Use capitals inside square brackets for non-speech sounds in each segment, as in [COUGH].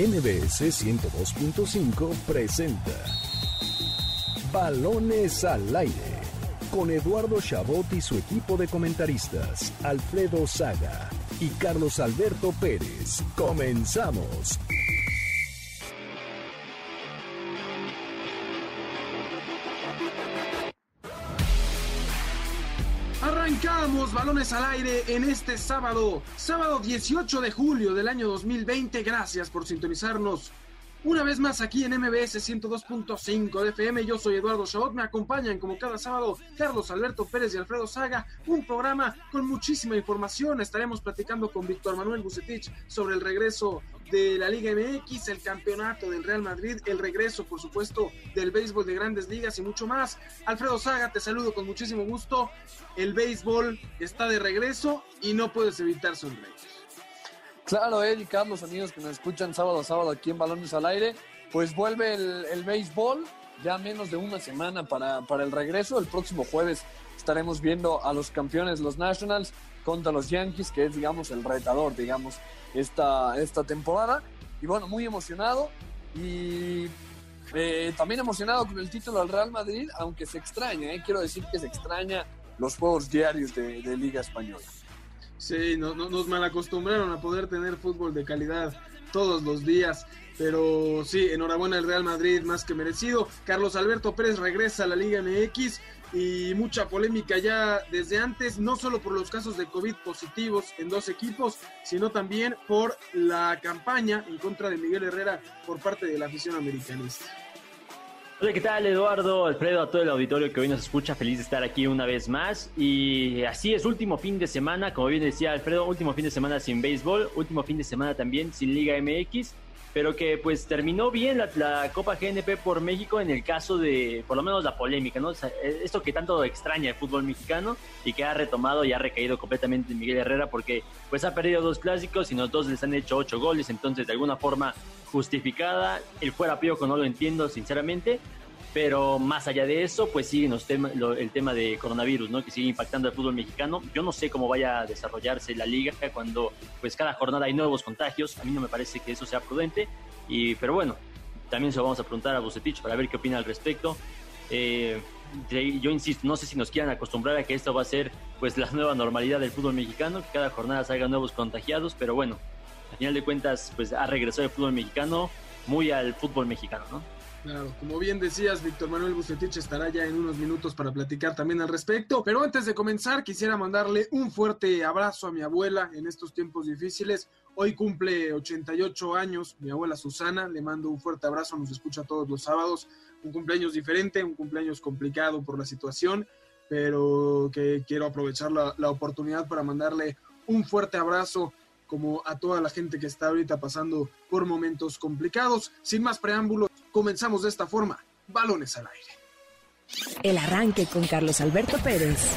MBS 102.5 presenta Balones al aire con Eduardo Chabot y su equipo de comentaristas, Alfredo Saga y Carlos Alberto Pérez. Comenzamos. Arrancamos balones al aire en este sábado, sábado 18 de julio del año 2020. Gracias por sintonizarnos una vez más aquí en MBS 102.5 de FM, yo soy Eduardo Chabot, me acompañan como cada sábado Carlos Alberto Pérez y Alfredo Saga, un programa con muchísima información, estaremos platicando con Víctor Manuel Bucetich sobre el regreso de la Liga MX, el campeonato del Real Madrid, el regreso por supuesto del béisbol de grandes ligas y mucho más. Alfredo Saga, te saludo con muchísimo gusto, el béisbol está de regreso y no puedes evitar sonreír. Claro, y Carlos, amigos que nos escuchan sábado a sábado aquí en Balones al Aire, pues vuelve el, béisbol, ya menos de una semana para, para, el regreso. El próximo jueves estaremos viendo a los campeones, los Nationals, contra los Yankees, que es, digamos, el retador, digamos, esta, esta temporada. Y bueno, muy emocionado y eh, también emocionado con el título del Real Madrid, aunque se extraña, eh, quiero decir que se extraña los juegos diarios de, de Liga Española. Sí, no, nos malacostumbraron a poder tener fútbol de calidad todos los días. Pero sí, enhorabuena al Real Madrid, más que merecido. Carlos Alberto Pérez regresa a la Liga MX y mucha polémica ya desde antes, no solo por los casos de COVID positivos en dos equipos, sino también por la campaña en contra de Miguel Herrera por parte de la afición americanista. Hola, ¿qué tal Eduardo, Alfredo, a todo el auditorio que hoy nos escucha? Feliz de estar aquí una vez más. Y así es, último fin de semana, como bien decía Alfredo, último fin de semana sin béisbol, último fin de semana también sin Liga MX, pero que pues terminó bien la, Copa GNP por México en el caso de, por lo menos la polémica, ¿no? esto que tanto extraña el fútbol mexicano y que ha retomado y ha recaído completamente en Miguel Herrera porque pues ha perdido dos clásicos y los dos les han hecho ocho goles, entonces de alguna forma justificada. El fuera Piojo no lo entiendo, sinceramente. Pero más allá de eso, pues sigue el tema de coronavirus, ¿no? Que sigue impactando al fútbol mexicano. Yo no sé cómo vaya a desarrollarse la liga cuando, pues cada jornada hay nuevos contagios. A mí no me parece que eso sea prudente. Y, pero bueno, también se lo vamos a preguntar a Bucetich para ver qué opina al respecto. Eh, yo insisto, no sé si nos quieran acostumbrar a que esto va a ser pues la nueva normalidad del fútbol mexicano, que cada jornada salga nuevos contagiados, pero bueno, al final de cuentas, pues ha regresado el fútbol mexicano muy al fútbol mexicano, ¿no? Claro, como bien decías, Víctor Manuel Bucetich estará ya en unos minutos para platicar también al respecto. Pero antes de comenzar, quisiera mandarle un fuerte abrazo a mi abuela en estos tiempos difíciles. Hoy cumple 88 años, mi abuela Susana, le mando un fuerte abrazo, nos escucha todos los sábados. Un cumpleaños diferente, un cumpleaños complicado por la situación, pero que quiero aprovechar la, la oportunidad para mandarle un fuerte abrazo como a toda la gente que está ahorita pasando por momentos complicados. Sin más preámbulos, comenzamos de esta forma. Balones al aire. El arranque con Carlos Alberto Pérez.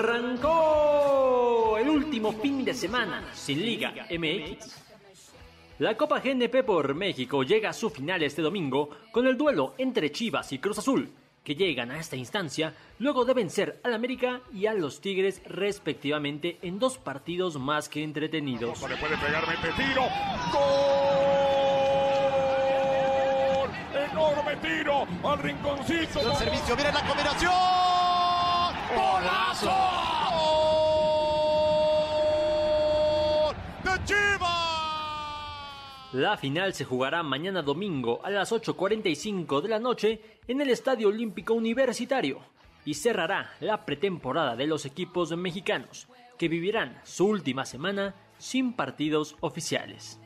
Arrancó el último fin de semana sin Liga MX. La Copa GNP por México llega a su final este domingo con el duelo entre Chivas y Cruz Azul que llegan a esta instancia luego de vencer al América y a los Tigres respectivamente en dos partidos más que entretenidos. Le puede pegar tiro. ¡Gol! ¡Enorme tiro al rinconcito! El servicio, viene la combinación. ¡Golazo! La final se jugará mañana domingo a las 8.45 de la noche en el Estadio Olímpico Universitario y cerrará la pretemporada de los equipos mexicanos, que vivirán su última semana sin partidos oficiales.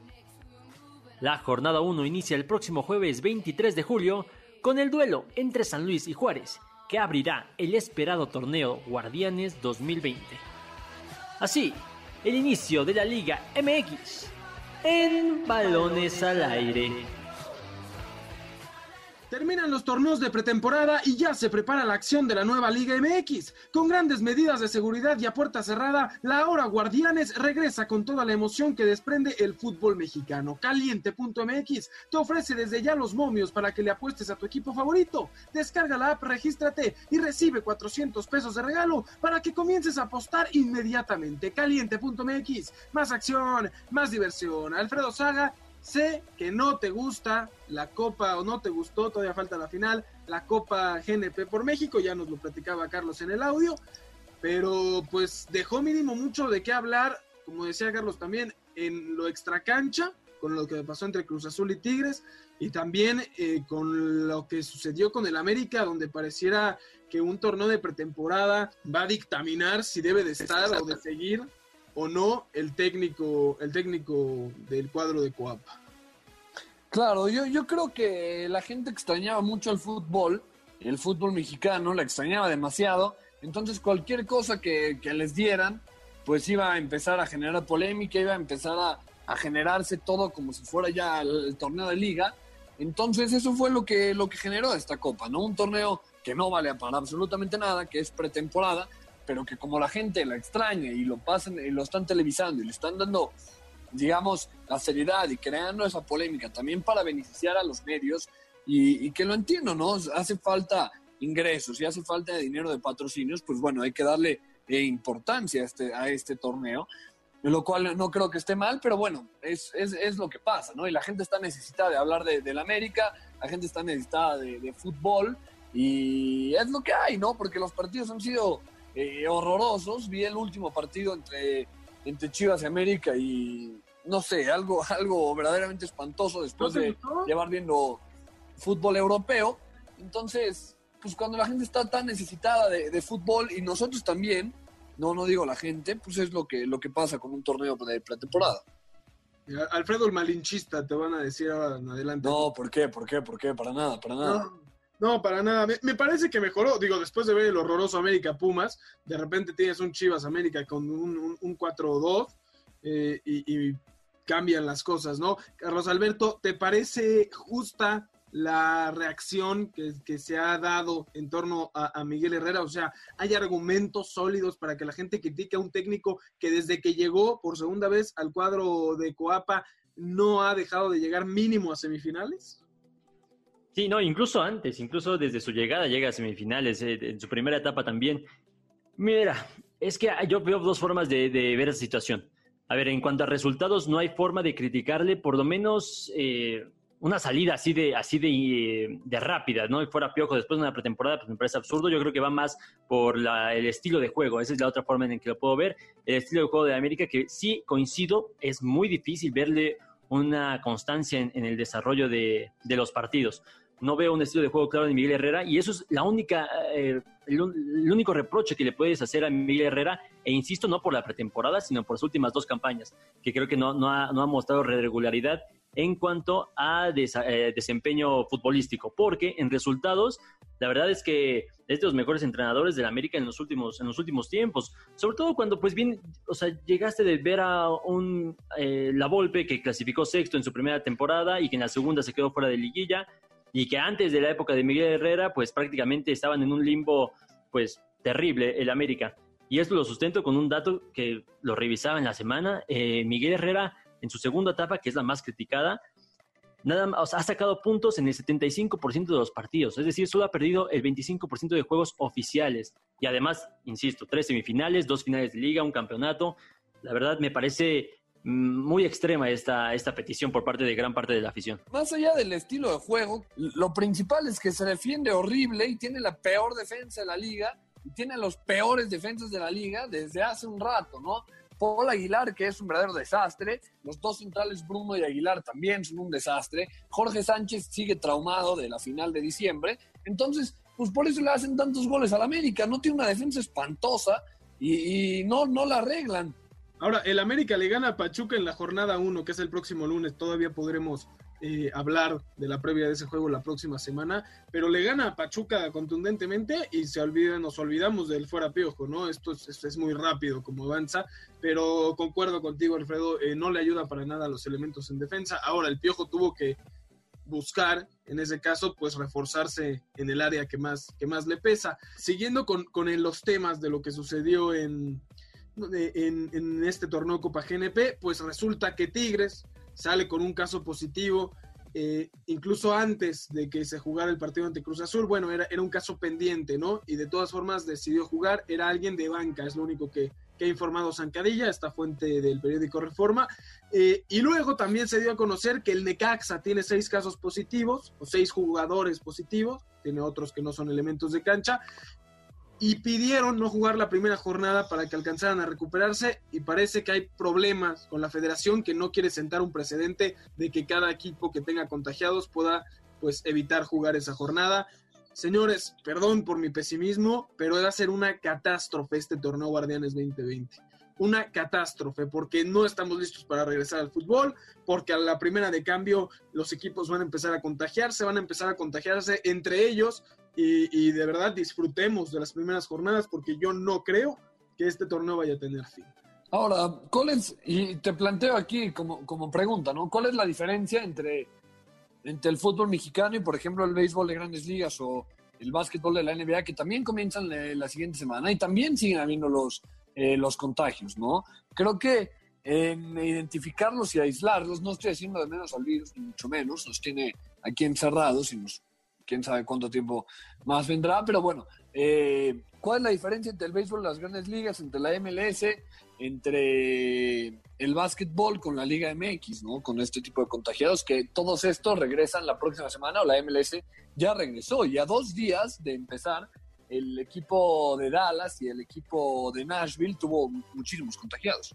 La jornada 1 inicia el próximo jueves 23 de julio con el duelo entre San Luis y Juárez, que abrirá el esperado torneo Guardianes 2020. Así, el inicio de la Liga MX en Balones al Aire. Terminan los torneos de pretemporada y ya se prepara la acción de la nueva Liga MX. Con grandes medidas de seguridad y a puerta cerrada, la hora Guardianes regresa con toda la emoción que desprende el fútbol mexicano. Caliente.mx te ofrece desde ya los momios para que le apuestes a tu equipo favorito. Descarga la app, regístrate y recibe 400 pesos de regalo para que comiences a apostar inmediatamente. Caliente.mx, más acción, más diversión. Alfredo Saga Sé que no te gusta la Copa o no te gustó, todavía falta la final, la Copa GNP por México, ya nos lo platicaba Carlos en el audio, pero pues dejó mínimo mucho de qué hablar, como decía Carlos también, en lo extracancha, con lo que pasó entre Cruz Azul y Tigres, y también eh, con lo que sucedió con el América, donde pareciera que un torneo de pretemporada va a dictaminar si debe de estar o de seguir o no el técnico, el técnico del cuadro de Coapa. Claro, yo, yo creo que la gente extrañaba mucho el fútbol, el fútbol mexicano, la extrañaba demasiado, entonces cualquier cosa que, les dieran, pues iba a empezar a generar polémica, iba a empezar a, generarse todo como si fuera ya el, torneo de liga. Entonces eso fue lo que, lo que generó esta copa, ¿no? Un torneo que no vale para absolutamente nada, que es pretemporada, pero que como la gente la extraña y lo pasan y lo están televisando y le están dando, digamos, la seriedad y creando esa polémica también para beneficiar a los medios y, que lo entiendo, ¿no? Hace falta ingresos y hace falta dinero de patrocinios, pues bueno, hay que darle eh, importancia a este, a este torneo, lo cual no creo que esté mal, pero bueno, es, es, es lo que pasa, ¿no? Y la gente está necesitada de hablar de, la América, la gente está necesitada de, de fútbol y es lo que hay, ¿no? Porque los partidos han sido eh, horrorosos. Vi el último partido entre, entre Chivas y América y no sé, algo, [LAUGHS] algo verdaderamente espantoso después de llevar viendo fútbol europeo. Entonces, pues cuando la gente está tan necesitada de, fútbol y nosotros también, no, no digo la gente, pues es lo que, lo que pasa con un torneo de pretemporada. Alfredo el malinchista, te van a decir ahora en adelante. No, ¿por qué? ¿Por qué? ¿Por qué? Para nada, para nada. No, para nada. Me, parece que mejoró. Digo, después de ver el horroroso América Pumas, de repente tienes un Chivas América con un, un, 4-2 eh, y, cambian las cosas, ¿no? Carlos Alberto, ¿te parece justa la reacción que, se ha dado en torno a, Miguel Herrera? O sea, ¿hay argumentos sólidos para que la gente critique a un técnico que desde que llegó por segunda vez al cuadro de Coapa no ha dejado de llegar mínimo a semifinales? Sí, no, incluso antes, incluso desde su llegada llega a semifinales, eh, en su primera etapa también. Mira, es que yo veo dos formas de, ver esa situación. A ver, en cuanto a resultados, no hay forma de criticarle, por lo menos eh, una salida así de así de, de, rápida, ¿no? Y fuera piojo después de una pretemporada, pues me parece absurdo. Yo creo que va más por el estilo de juego. Esa es la otra forma en que lo puedo ver. El estilo de juego de América, que sí coincido, es muy difícil verle una constancia en, el desarrollo de, de los partidos no veo un estilo de juego claro de Miguel Herrera y eso es la única, eh, el, único reproche que le puedes hacer a Miguel Herrera, e insisto, no por la pretemporada, sino por las últimas dos campañas, que creo que no, no, ha, no ha mostrado regularidad en cuanto a eh, desempeño futbolístico, porque en resultados, la verdad es que es de los mejores entrenadores de la América en los últimos, en los últimos tiempos, sobre todo cuando pues bien, o sea, llegaste de ver a un eh, La Volpe que clasificó sexto en su primera temporada y que en la segunda se quedó fuera de liguilla, y que antes de la época de Miguel Herrera, pues prácticamente estaban en un limbo, pues terrible el América. Y esto lo sustento con un dato que lo revisaba en la semana. Eh, Miguel Herrera, en su segunda etapa, que es la más criticada, nada más, ha sacado puntos en el 75% de los partidos. Es decir, solo ha perdido el 25% de juegos oficiales. Y además, insisto, tres semifinales, dos finales de liga, un campeonato. La verdad me parece muy extrema esta, esta petición por parte de gran parte de la afición. Más allá del estilo de juego, lo principal es que se defiende horrible y tiene la peor defensa de la liga tiene los peores defensas de la liga desde hace un rato, ¿no? Paul Aguilar, que es un verdadero desastre. Los dos centrales, Bruno y Aguilar, también son un desastre. Jorge Sánchez sigue traumado de la final de diciembre. Entonces, pues por eso le hacen tantos goles al América. No tiene una defensa espantosa y, y no, no la arreglan. Ahora, el América le gana a Pachuca en la jornada 1, que es el próximo lunes. Todavía podremos eh, hablar de la previa de ese juego la próxima semana, pero le gana a Pachuca contundentemente y se olvida, nos olvidamos del fuera piojo, ¿no? Esto es, es, muy rápido como avanza, pero concuerdo contigo, Alfredo, eh, no le ayuda para nada a los elementos en defensa. Ahora, el piojo tuvo que buscar, en ese caso, pues reforzarse en el área que más, que más le pesa. Siguiendo con, con los temas de lo que sucedió en, en, este torneo Copa GNP, pues resulta que Tigres sale con un caso positivo eh, incluso antes de que se jugara el partido ante Cruz Azul, bueno, era, era un caso pendiente, ¿no? Y de todas formas decidió jugar, era alguien de banca, es lo único que, ha informado Zancadilla, esta fuente del periódico Reforma. Eh, y luego también se dio a conocer que el Necaxa tiene seis casos positivos, o seis jugadores positivos, tiene otros que no son elementos de cancha, y pidieron no jugar la primera jornada para que alcanzaran a recuperarse y parece que hay problemas con la federación que no quiere sentar un precedente de que cada equipo que tenga contagiados pueda pues evitar jugar esa jornada. Señores, perdón por mi pesimismo, pero va a ser una catástrofe este torneo Guardianes 2020 una catástrofe porque no estamos listos para regresar al fútbol, porque a la primera de cambio los equipos van a empezar a contagiarse, van a empezar a contagiarse entre ellos y, de verdad disfrutemos de las primeras jornadas porque yo no creo que este torneo vaya a tener fin. Ahora, ¿cuál es, y te planteo aquí como, como pregunta, ¿no? ¿Cuál es la diferencia entre, entre el fútbol mexicano y, por ejemplo, el béisbol de grandes ligas o el básquetbol de la NBA, que también comienzan la siguiente semana y también siguen habiendo los, eh, los contagios, ¿no? Creo que en identificarlos y aislarlos, no estoy haciendo de menos al virus, ni mucho menos, nos tiene aquí encerrados y nos, quién sabe cuánto tiempo más vendrá, pero bueno, eh, ¿cuál es la diferencia entre el béisbol y las grandes ligas, entre la MLS, entre el básquetbol con la Liga MX, ¿no? Con este tipo de contagiados, que todos estos regresan la próxima semana o la MLS ya regresó y a dos días de empezar el equipo de Dallas y el equipo de Nashville tuvo muchísimos contagiados.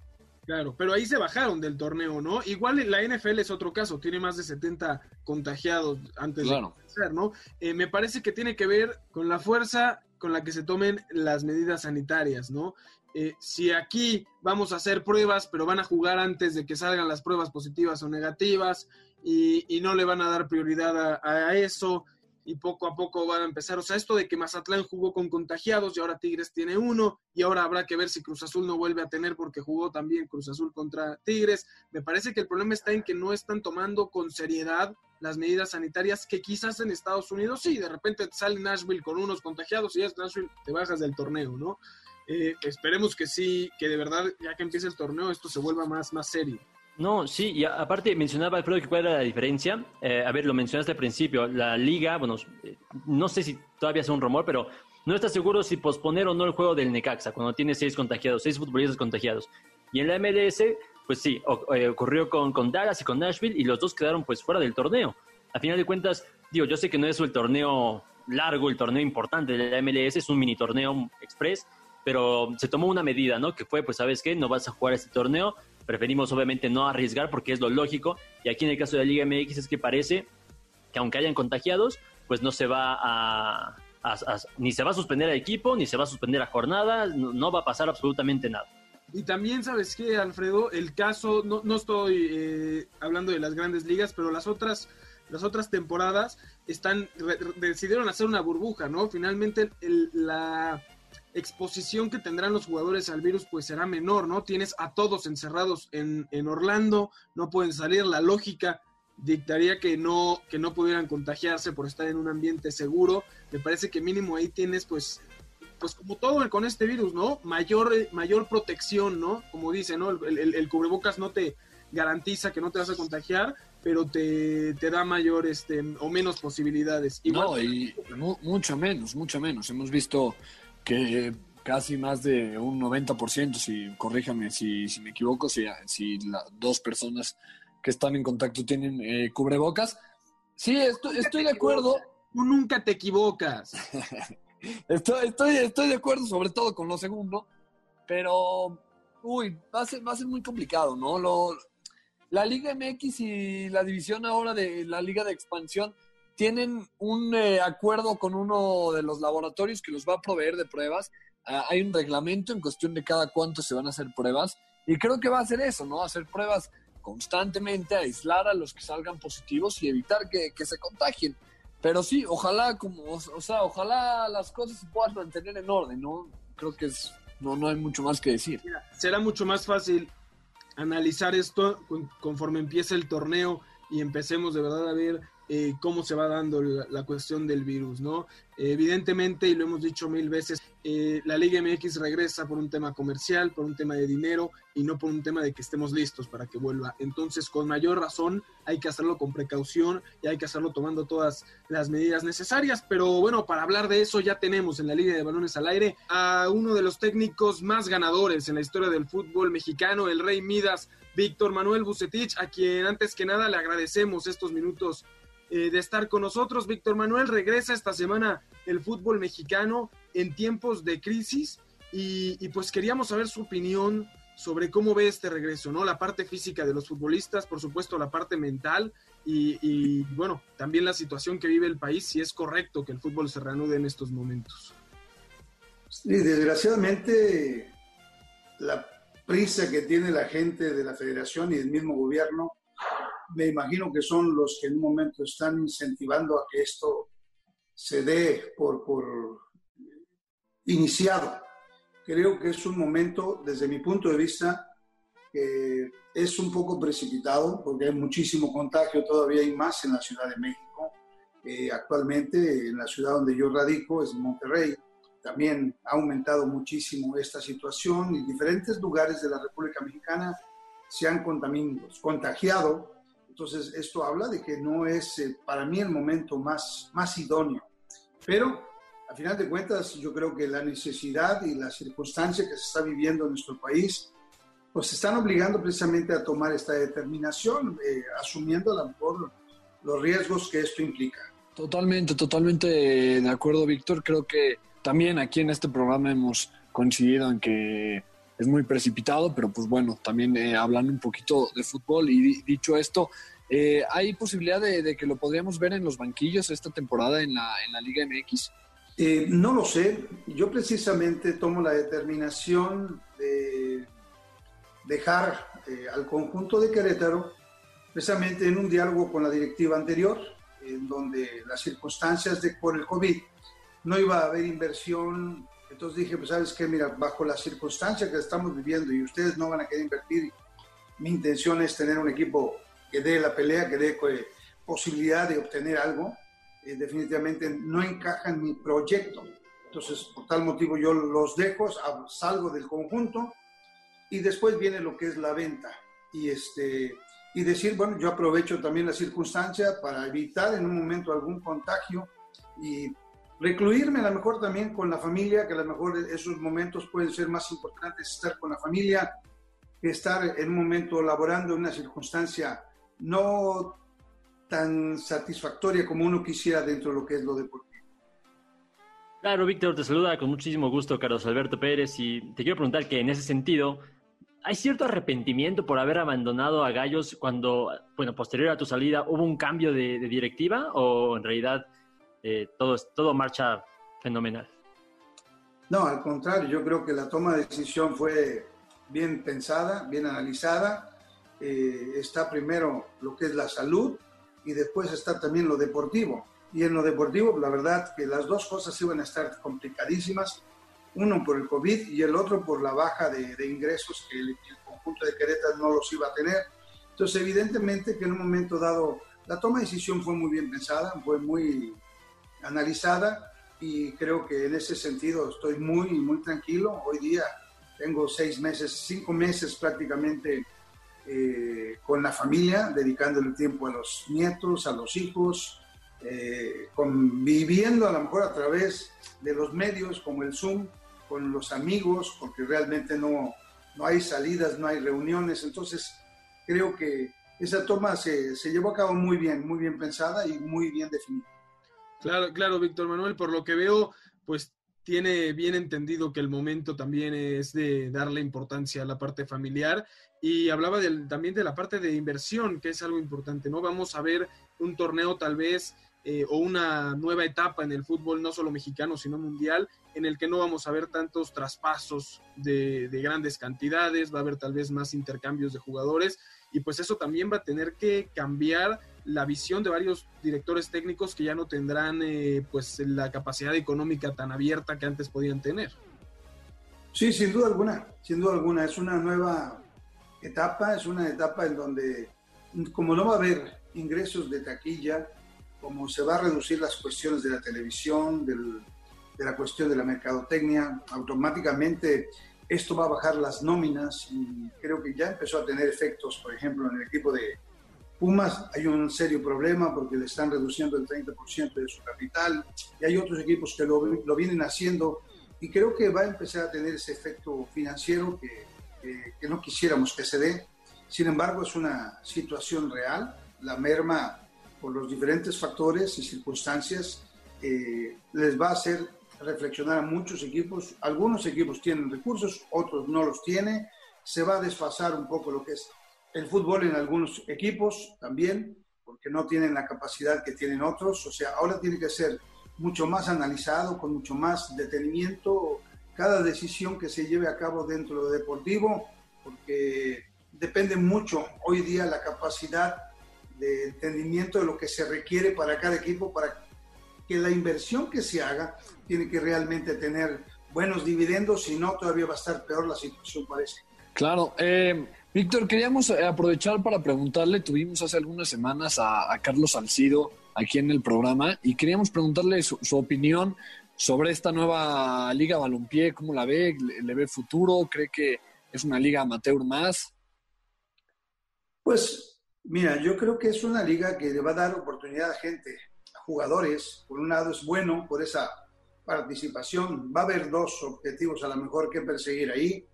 Claro, pero ahí se bajaron del torneo, ¿no? Igual la NFL es otro caso, tiene más de 70 contagiados antes de empezar, ¿no? Eh, me parece que tiene que ver con la fuerza con la que se tomen las medidas sanitarias, ¿no? Eh, si aquí vamos a hacer pruebas, pero van a jugar antes de que salgan las pruebas positivas o negativas y, no le van a dar prioridad a eso, y poco a poco van a empezar. O sea, esto de que Mazatlán jugó con contagiados y ahora Tigres tiene uno y ahora habrá que ver si Cruz Azul no vuelve a tener porque jugó también Cruz Azul contra Tigres. Me parece que el problema está en que no están tomando con seriedad las medidas sanitarias que quizás en Estados Unidos sí, de repente sale Nashville con unos contagiados y es Nashville, te bajas del torneo, ¿no? Eh, esperemos que sí, que de verdad, ya que empiece el torneo, esto se vuelva más, más serio. No, sí, y aparte mencionaba Alfredo que cuál era la diferencia. Eh, a ver, lo mencionaste al principio, la liga, bueno, eh, no sé si todavía es un rumor, pero no está seguro si posponer o no el juego del Necaxa cuando tiene seis contagiados, seis futbolistas contagiados. Y en la MLS, pues sí, eh, ocurrió con, con Dallas y con Nashville y los dos quedaron pues fuera del torneo. A final de cuentas, digo, yo sé que no es el torneo largo, el torneo importante de la MLS, es un mini torneo express, pero se tomó una medida, ¿no? Que fue, pues, ¿sabes qué? No vas a jugar este torneo, preferimos obviamente no arriesgar porque es lo lógico. Y aquí en el caso de la Liga MX es que parece que aunque hayan contagiados, pues no se va a, ni se va a suspender el equipo, ni se va a suspender la jornada, no, va a pasar absolutamente nada. Y también, ¿sabes qué, Alfredo? El caso, no, no estoy eh, hablando de las grandes ligas, pero las otras, las otras temporadas están, decidieron hacer una burbuja, ¿no? Finalmente, la, exposición que tendrán los jugadores al virus pues será menor, ¿no? Tienes a todos encerrados en, Orlando, no pueden salir, la lógica dictaría que no, que no pudieran contagiarse por estar en un ambiente seguro. Me parece que mínimo ahí tienes pues, pues como todo con este virus, ¿no? Mayor, mayor protección, ¿no? Como dice, ¿no? El, cubrebocas no te garantiza que no te vas a contagiar, pero te, da mayor este, o menos posibilidades. no, y mucho menos, mucho menos. Hemos visto que casi más de un 90%, si corríjame si, si me equivoco, si, si las dos personas que están en contacto tienen eh, cubrebocas. Sí, estoy, estoy de acuerdo. Tú nunca te equivocas. [LAUGHS] estoy, estoy, estoy de acuerdo, sobre todo con lo segundo, pero, uy, va a ser, va a ser muy complicado, ¿no? Lo, la Liga MX y la división ahora de la Liga de Expansión tienen un eh, acuerdo con uno de los laboratorios que los va a proveer de pruebas. Ah, hay un reglamento en cuestión de cada cuánto se van a hacer pruebas y creo que va a ser eso, ¿no? Hacer pruebas constantemente, aislar a los que salgan positivos y evitar que, se contagien. Pero sí, ojalá, como, o, sea, ojalá las cosas se puedan mantener en orden, ¿no? Creo que es, no, no hay mucho más que decir. será mucho más fácil analizar esto conforme empiece el torneo y empecemos de verdad a ver eh, cómo se va dando la, cuestión del virus, ¿no? evidentemente, y lo hemos dicho mil veces, eh, la Liga MX regresa por un tema comercial, por un tema de dinero y no por un tema de que estemos listos para que vuelva. Entonces, con mayor razón, hay que hacerlo con precaución y hay que hacerlo tomando todas las medidas necesarias. Pero bueno, para hablar de eso ya tenemos en la Liga de Balones al Aire a uno de los técnicos más ganadores en la historia del fútbol mexicano, el Rey Midas, Víctor Manuel Bucetich, a quien antes que nada le agradecemos estos minutos eh, de estar con nosotros. Víctor Manuel regresa esta semana el fútbol mexicano en tiempos de crisis y, pues queríamos saber su opinión sobre cómo ve este regreso, ¿no? La parte física de los futbolistas, por supuesto la parte mental y, y, bueno, también la situación que vive el país, si es correcto que el fútbol se reanude en estos momentos. Sí, desgraciadamente la prisa que tiene la gente de la federación y del mismo gobierno me imagino que son los que en un momento están incentivando a que esto se dé por, por iniciado. Creo que es un momento, desde mi punto de vista, que es un poco precipitado porque hay muchísimo contagio, todavía hay más en la Ciudad de México. Eh, actualmente en la ciudad donde yo radico, es Monterrey, también ha aumentado muchísimo esta situación y diferentes lugares de la República Mexicana se han contagiado entonces, esto habla de que no es eh, para mí el momento más, más idóneo. Pero, a final de cuentas, yo creo que la necesidad y la circunstancia que se está viviendo en nuestro país, pues están obligando precisamente a tomar esta determinación, eh, asumiendo a lo mejor los riesgos que esto implica. Totalmente, totalmente de acuerdo, Víctor. Creo que también aquí en este programa hemos coincidido en que es muy precipitado, pero pues bueno, también eh, hablando un poquito de fútbol y dicho esto, eh, ¿hay posibilidad de, que lo podríamos ver en los banquillos esta temporada en la, Liga MX? Eh, no lo sé. Yo precisamente tomo la determinación de dejar al conjunto de Querétaro precisamente en un diálogo con la directiva anterior, en donde las circunstancias de, por el COVID no iba a haber inversión entonces dije, pues sabes qué, mira, bajo las circunstancias que estamos viviendo y ustedes no van a querer invertir, mi intención es tener un equipo que dé la pelea, que dé eh, posibilidad de obtener algo, eh, definitivamente no encaja en mi proyecto. Entonces, por tal motivo yo los dejo, salgo del conjunto y después viene lo que es la venta. Y, este, y decir, bueno, yo aprovecho también la circunstancia para evitar en un momento algún contagio y recluirme a lo mejor también con la familia, que a lo mejor esos momentos pueden ser más importantes estar con la familia que estar en un momento laborando en una circunstancia no tan satisfactoria como uno quisiera dentro de lo que es lo deportivo. Claro, Víctor, te saluda con muchísimo gusto Carlos Alberto Pérez y te quiero preguntar que en ese sentido, ¿hay cierto arrepentimiento por haber abandonado a Gallos cuando, bueno, posterior a tu salida hubo un cambio de, de directiva o en realidad eh, todo, todo marcha fenomenal. No, al contrario, yo creo que la toma de decisión fue bien pensada, bien analizada. Eh, está primero lo que es la salud y después está también lo deportivo. Y en lo deportivo, la verdad que las dos cosas iban a estar complicadísimas, uno por el COVID y el otro por la baja de, ingresos que el, el, conjunto de Querétaro no los iba a tener. Entonces, evidentemente que en un momento dado, la toma de decisión fue muy bien pensada, fue muy analizada y creo que en ese sentido estoy muy, muy tranquilo. Hoy día tengo seis meses, cinco meses prácticamente eh, con la familia, dedicándole tiempo a los nietos, a los hijos, eh, conviviendo a lo mejor a través de los medios como el Zoom, con los amigos, porque realmente no, no hay salidas, no hay reuniones. Entonces, creo que esa toma se, se llevó a cabo muy bien, muy bien pensada y muy bien definida. Claro, claro, Víctor Manuel, por lo que veo, pues tiene bien entendido que el momento también es de darle importancia a la parte familiar y hablaba también de la parte de inversión, que es algo importante, ¿no? Vamos a ver un torneo tal vez eh, o una nueva etapa en el fútbol, no solo mexicano, sino mundial, en el que no vamos a ver tantos traspasos de, de grandes cantidades, va a haber tal vez más intercambios de jugadores y pues eso también va a tener que cambiar la visión de varios directores técnicos que ya no tendrán eh, pues la capacidad económica tan abierta que antes podían tener. Sí, sin duda alguna, sin duda alguna, es una nueva etapa, es una etapa en donde como no va a haber ingresos de taquilla, como se va a reducir las cuestiones de la televisión, de la cuestión de la mercadotecnia, automáticamente esto va a bajar las nóminas y creo que ya empezó a tener efectos, por ejemplo, en el equipo de Pumas hay un serio problema porque le están reduciendo el 30% de su capital y hay otros equipos que lo, lo, vienen haciendo y creo que va a empezar a tener ese efecto financiero que, que, que no quisiéramos que se dé. Sin embargo, es una situación real. La merma por los diferentes factores y circunstancias, eh, les va a hacer reflexionar a muchos equipos. Algunos equipos tienen recursos, otros no los tienen. Se va a desfasar un poco lo que es el fútbol en algunos equipos también, porque no tienen la capacidad que tienen otros. O sea, ahora tiene que ser mucho más analizado, con mucho más detenimiento, cada decisión que se lleve a cabo dentro de deportivo, porque depende mucho hoy día la capacidad de entendimiento de lo que se requiere para cada equipo, para que la inversión que se haga tiene que realmente tener buenos dividendos, si no todavía va a estar peor la situación parece. Claro, eh, Víctor, queríamos eh, aprovechar para preguntarle, tuvimos hace algunas semanas a, Carlos Salcido aquí en el programa y queríamos preguntarle su, opinión sobre esta nueva liga balompié, cómo la ve, le ve futuro, cree que es una liga amateur más. Pues Mira, yo creo que es una liga que le va a dar oportunidad a gente, a jugadores. Por un lado es bueno por esa participación. Va a haber dos objetivos a lo mejor que perseguir ahí.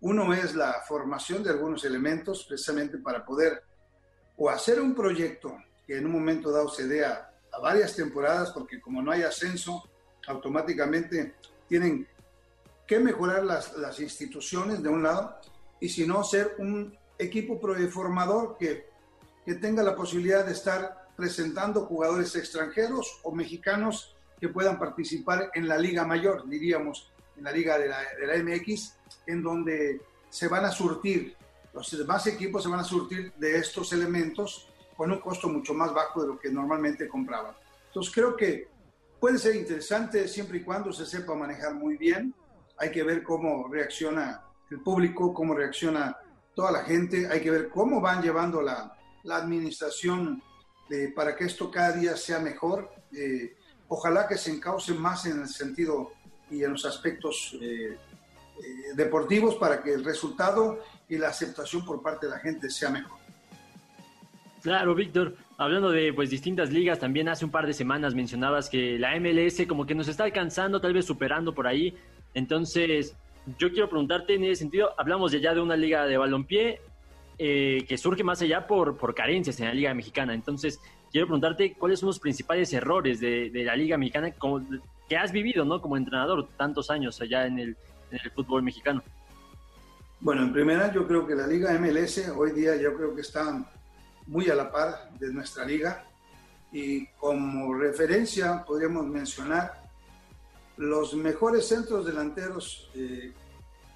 Uno es la formación de algunos elementos precisamente para poder o hacer un proyecto que en un momento dado se dé a, varias temporadas, porque como no hay ascenso, automáticamente tienen que mejorar las, instituciones de un lado y si no ser un equipo formador que que tenga la posibilidad de estar presentando jugadores extranjeros o mexicanos que puedan participar en la Liga Mayor, diríamos, en la Liga de la, de la MX, en donde se van a surtir, los demás equipos se van a surtir de estos elementos con un costo mucho más bajo de lo que normalmente compraban. Entonces creo que puede ser interesante siempre y cuando se sepa manejar muy bien. Hay que ver cómo reacciona el público, cómo reacciona toda la gente, hay que ver cómo van llevando la, la administración eh, para que esto cada día sea mejor. Eh, ojalá que se encauce más en el sentido y en los aspectos eh, deportivos para que el resultado y la aceptación por parte de la gente sea mejor. Claro, Víctor. Hablando de pues distintas ligas, también hace un par de semanas mencionabas que la MLS como que nos está alcanzando, tal vez superando por ahí. Entonces, yo quiero preguntarte en ese sentido, hablamos ya de una liga de balompié, eh, que surge más allá por, por carencias en la Liga Mexicana. Entonces, quiero preguntarte cuáles son los principales errores de, la Liga Mexicana que has vivido, ¿no? Como entrenador tantos años allá en el, en el fútbol mexicano. Bueno, en primera yo creo que la Liga MLS hoy día yo creo que está muy a la par de nuestra liga y como referencia podríamos mencionar los mejores centros delanteros eh,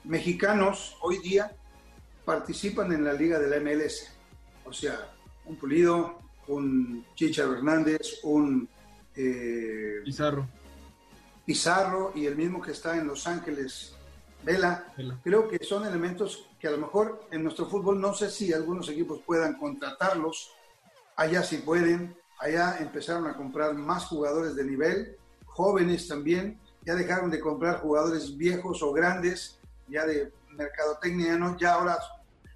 mexicanos hoy día participan en la liga de la MLS. O sea, un Pulido, un Chicha Hernández, un eh, Pizarro. Pizarro y el mismo que está en Los Ángeles, Vela. Creo que son elementos que a lo mejor en nuestro fútbol no sé si algunos equipos puedan contratarlos. Allá sí pueden. Allá empezaron a comprar más jugadores de nivel, jóvenes también. Ya dejaron de comprar jugadores viejos o grandes, ya de mercadotecnia ¿no? ya ahora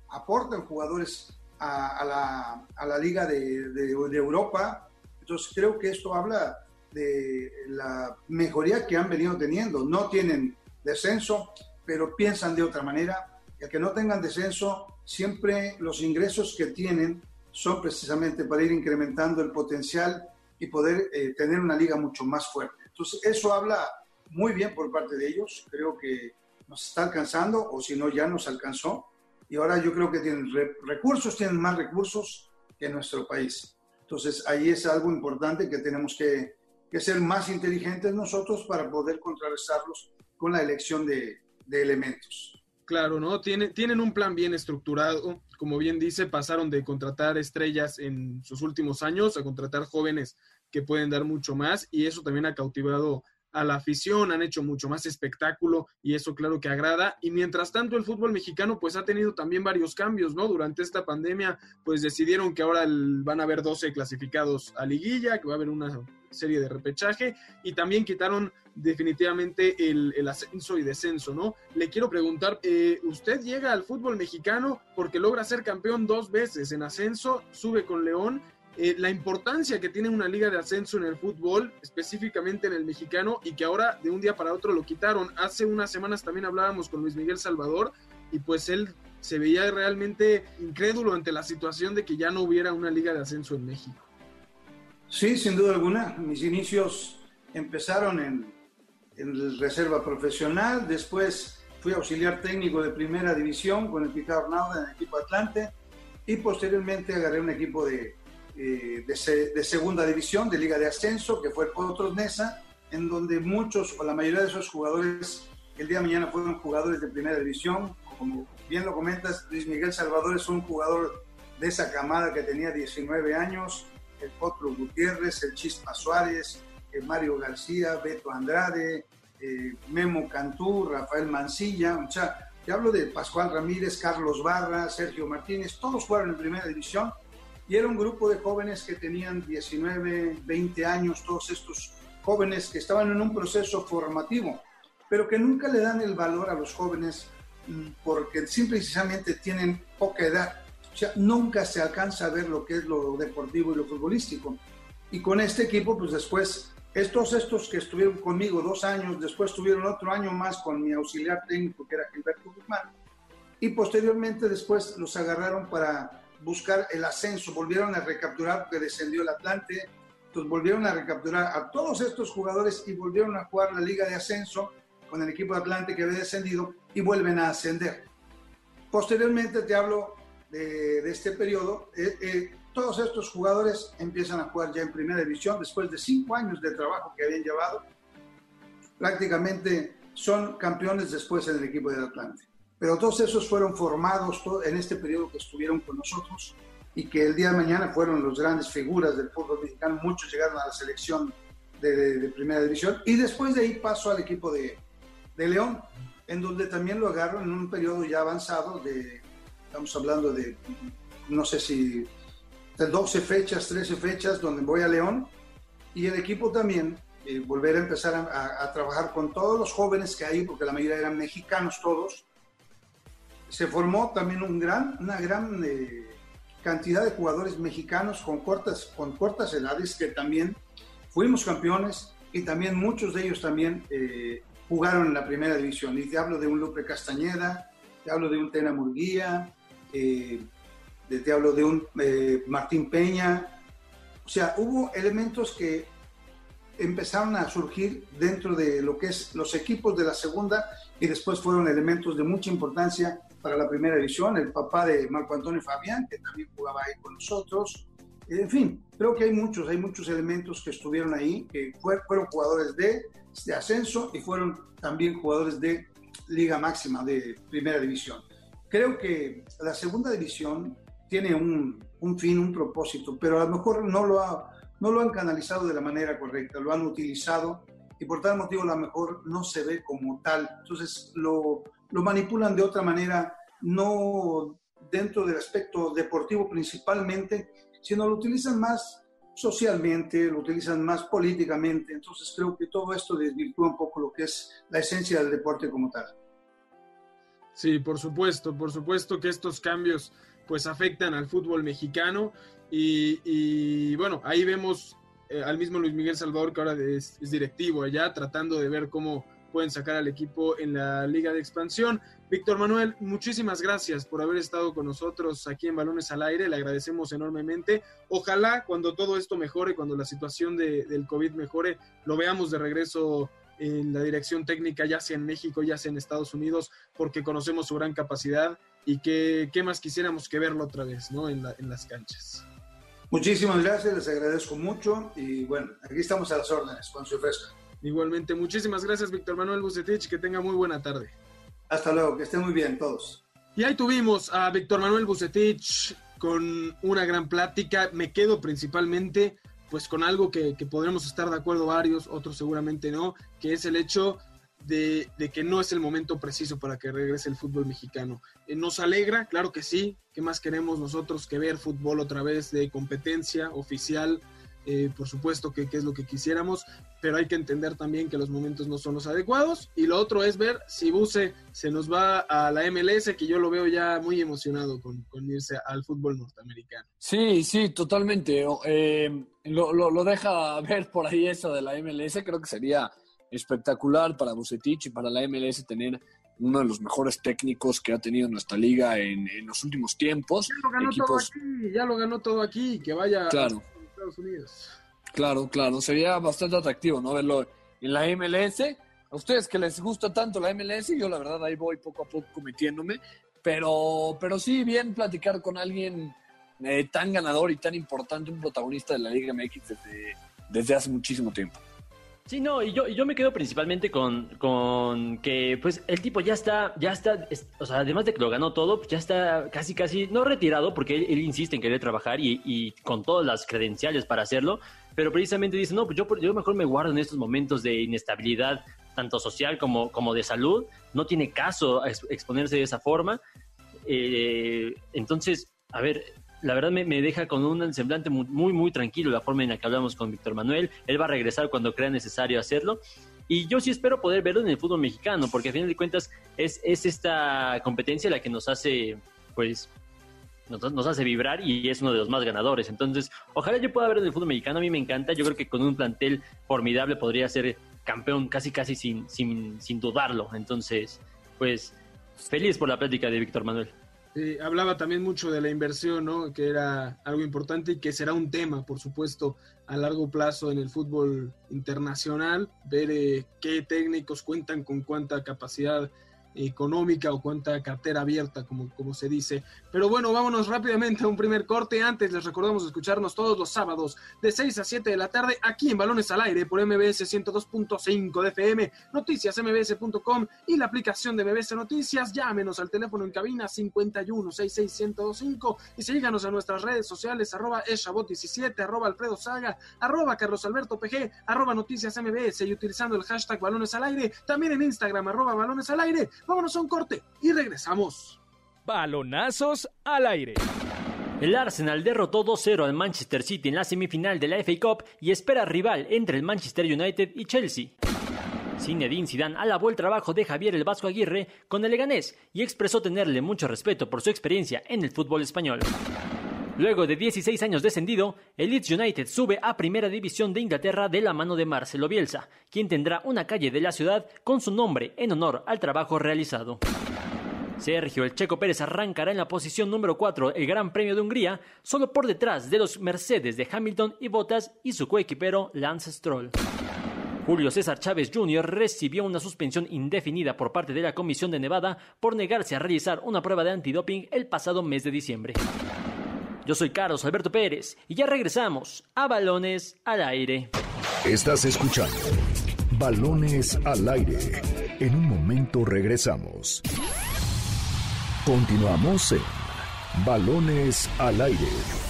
aportan jugadores a, la, a la, liga de, de, Europa. Entonces creo que esto habla de la mejoría que han venido teniendo. No tienen descenso, pero piensan de otra manera. Y que no tengan descenso, siempre los ingresos que tienen son precisamente para ir incrementando el potencial y poder eh, tener una liga mucho más fuerte. Entonces, eso habla muy bien por parte de ellos. Creo que nos está alcanzando, o si no, ya nos alcanzó. Y ahora yo creo que tienen recursos, tienen más recursos que nuestro país. Entonces, ahí es algo importante que tenemos que, que ser más inteligentes nosotros para poder contrarrestarlos con la elección de, elementos. Claro, ¿no? Tienen, tienen un plan bien estructurado. Como bien dice, pasaron de contratar estrellas en sus últimos años a contratar jóvenes que pueden dar mucho más y eso también ha cautivado a la afición, han hecho mucho más espectáculo y eso claro que agrada. Y mientras tanto el fútbol mexicano pues ha tenido también varios cambios, ¿no? Durante esta pandemia pues decidieron que ahora van a haber 12 clasificados a liguilla, que va a haber una serie de repechaje y también quitaron definitivamente el, ascenso y descenso, ¿no? Le quiero preguntar, eh, ¿usted llega al fútbol mexicano porque logra ser campeón dos veces en ascenso, sube con León eh, la importancia que tiene una liga de ascenso en el fútbol, específicamente en el mexicano, y que ahora de un día para otro lo quitaron. Hace unas semanas también hablábamos con Luis Miguel Salvador y pues él se veía realmente incrédulo ante la situación de que ya no hubiera una liga de ascenso en México. Sí, sin duda alguna. Mis inicios empezaron en, en reserva profesional, después fui auxiliar técnico de primera división con el Picado Arnauda en el equipo Atlante y posteriormente agarré un equipo de, eh, de, segunda división, de liga de ascenso, que fue otros Nesa, en donde muchos o la mayoría de esos jugadores el día de mañana fueron jugadores de primera división. Como bien lo comentas, Luis Miguel Salvador es un jugador de esa camada que tenía 19 años, el Potro Gutiérrez, el Chispa Suárez, el Mario García, Beto Andrade, eh, Memo Cantú, Rafael Mancilla, o sea, te hablo de Pascual Ramírez, Carlos Barra, Sergio Martínez, todos jugaron en primera división y era un grupo de jóvenes que tenían 19, 20 años, todos estos jóvenes que estaban en un proceso formativo, pero que nunca le dan el valor a los jóvenes mm, porque simplemente tienen poca edad. O sea, nunca se alcanza a ver lo que es lo deportivo y lo futbolístico. Y con este equipo, pues después, estos, estos que estuvieron conmigo dos años, después tuvieron otro año más con mi auxiliar técnico, que era Gilberto Guzmán, y posteriormente después los agarraron para buscar el ascenso, volvieron a recapturar porque descendió el Atlante, entonces volvieron a recapturar a todos estos jugadores y volvieron a jugar la liga de ascenso con el equipo de Atlante que había descendido y vuelven a ascender. Posteriormente te hablo de, este periodo, eh, eh, todos estos jugadores empiezan a jugar ya en primera división después de cinco años de trabajo que habían llevado, prácticamente son campeones después en el equipo del Atlante pero todos esos fueron formados en este periodo que estuvieron con nosotros y que el día de mañana fueron los grandes figuras del fútbol mexicano, muchos llegaron a la selección de, primera división. Y después de ahí pasó al equipo de, de, León, en donde también lo agarro en un periodo ya avanzado de, estamos hablando de, no sé si, de 12 fechas, 13 fechas, donde voy a León. Y el equipo también eh, volver a empezar a, a, trabajar con todos los jóvenes que hay, porque la mayoría eran mexicanos todos, se formó también un gran, una gran eh, cantidad de jugadores mexicanos con cortas, con cortas edades que también fuimos campeones y también muchos de ellos también eh, jugaron en la primera división. Y te hablo de un Lupe Castañeda, te hablo de un Tena Murguía, eh, te hablo de un Martín Peña. O sea, hubo elementos que empezaron a surgir dentro de lo que es los equipos de la segunda y después fueron elementos de mucha importancia para la primera división, el papá de Marco Antonio Fabián, que también jugaba ahí con nosotros. En fin, creo que hay muchos, hay muchos elementos que estuvieron ahí, que fueron jugadores de, de ascenso y fueron también jugadores de liga máxima, de primera división. Creo que la segunda división tiene un, un fin, un propósito, pero a lo mejor no lo, ha, no lo han canalizado de la manera correcta, lo han utilizado y por tal motivo a lo mejor no se ve como tal. Entonces lo, lo manipulan de otra manera, no dentro del aspecto deportivo principalmente, sino lo utilizan más socialmente, lo utilizan más políticamente. Entonces creo que todo esto desvirtúa un poco lo que es la esencia del deporte como tal. Sí, por supuesto, por supuesto que estos cambios pues afectan al fútbol mexicano y, bueno, ahí vemos eh, al mismo Luis Miguel Salvador que ahora es directivo allá, tratando de ver cómo pueden sacar al equipo en la Liga de Expansión. Víctor Manuel, muchísimas gracias por haber estado con nosotros aquí en Balones al Aire, le agradecemos enormemente. Ojalá cuando todo esto mejore, cuando la situación del COVID mejore, lo veamos de regreso en la dirección técnica, ya sea en México, ya sea en Estados Unidos, porque conocemos su gran capacidad y que qué más quisiéramos que verlo otra vez ¿no? en, en las canchas. Muchísimas gracias, les agradezco mucho y bueno, aquí estamos a las órdenes cuando se ofrezca. Igualmente, muchísimas gracias, Víctor Manuel Bucetich. Que tenga muy buena tarde. Hasta luego, que estén muy bien todos. Y ahí tuvimos a Víctor Manuel Bucetich con una gran plática. Me quedo principalmente pues con algo que, que podremos estar de acuerdo varios, otros seguramente no, que es el hecho de, de, que no es el momento preciso para que regrese el fútbol mexicano. Eh, nos alegra, claro que sí, ¿qué más queremos nosotros que ver fútbol otra vez de competencia oficial? Eh, por supuesto que, que, es lo que quisiéramos, pero hay que entender también que los momentos no son los adecuados. Y lo otro es ver si Buse se nos va a la MLS, que yo lo veo ya muy emocionado con, con irse al fútbol norteamericano. Sí, sí, totalmente. Eh, lo, lo, lo deja ver por ahí eso de la MLS, creo que sería espectacular para Bucetich y para la MLS tener uno de los mejores técnicos que ha tenido nuestra liga en, en los últimos tiempos. Ya lo ganó Equipos... todo aquí, ya lo ganó todo aquí, que vaya claro. Estados Unidos. Claro, claro, sería bastante atractivo, ¿no? Verlo en la MLS. A ustedes que les gusta tanto la MLS, yo la verdad ahí voy poco a poco metiéndome, pero, pero sí, bien platicar con alguien eh, tan ganador y tan importante, un protagonista de la Liga MX desde, desde hace muchísimo tiempo. Sí, no, y yo, yo me quedo principalmente con, con que pues el tipo ya está, ya está, es, o sea, además de que lo ganó todo, pues ya está casi, casi, no retirado, porque él, él insiste en querer trabajar y, y, con todas las credenciales para hacerlo, pero precisamente dice, no, pues yo, yo mejor me guardo en estos momentos de inestabilidad, tanto social como, como de salud, no tiene caso exponerse de esa forma. Eh, entonces, a ver, la verdad me, deja con un semblante muy, muy, tranquilo la forma en la que hablamos con Víctor Manuel. Él va a regresar cuando crea necesario hacerlo. Y yo sí espero poder verlo en el fútbol mexicano, porque a final de cuentas es, es esta competencia la que nos hace, pues, nos, hace vibrar y es uno de los más ganadores. Entonces, ojalá yo pueda ver en el fútbol mexicano. A mí me encanta. Yo creo que con un plantel formidable podría ser campeón casi, casi sin, sin, sin dudarlo. Entonces, pues, feliz por la plática de Víctor Manuel. Hablaba también mucho de la inversión, ¿no? que era algo importante y que será un tema, por supuesto, a largo plazo en el fútbol internacional, ver eh, qué técnicos cuentan con cuánta capacidad económica o cuánta cartera abierta, como, como se dice. Pero bueno, vámonos rápidamente a un primer corte. Antes les recordamos escucharnos todos los sábados de 6 a 7 de la tarde aquí en Balones al Aire por MBS 102.5 de FM, noticiasmbs.com y la aplicación de MBS Noticias. Llámenos al teléfono en cabina 51 66 y síganos a nuestras redes sociales arroba eshabot17, arroba alfredo saga, arroba carlos alberto pg, arroba noticias mbs y utilizando el hashtag balones al aire, también en Instagram arroba balones al aire. Vámonos a un corte y regresamos. Balonazos al aire. El Arsenal derrotó 2-0 al Manchester City en la semifinal de la FA Cup y espera rival entre el Manchester United y Chelsea. Zinedine Zidane alabó el trabajo de Javier el Vasco Aguirre con el Leganés y expresó tenerle mucho respeto por su experiencia en el fútbol español. Luego de 16 años descendido, el Leeds United sube a Primera División de Inglaterra de la mano de Marcelo Bielsa, quien tendrá una calle de la ciudad con su nombre en honor al trabajo realizado. Sergio El Checo Pérez arrancará en la posición número 4 el Gran Premio de Hungría, solo por detrás de los Mercedes de Hamilton y Bottas y su coequipero Lance Stroll. Julio César Chávez Jr. recibió una suspensión indefinida por parte de la Comisión de Nevada por negarse a realizar una prueba de antidoping el pasado mes de diciembre. Yo soy Carlos Alberto Pérez y ya regresamos a Balones al Aire. Estás escuchando Balones al Aire. En un momento regresamos. Continuamos en Balones al Aire.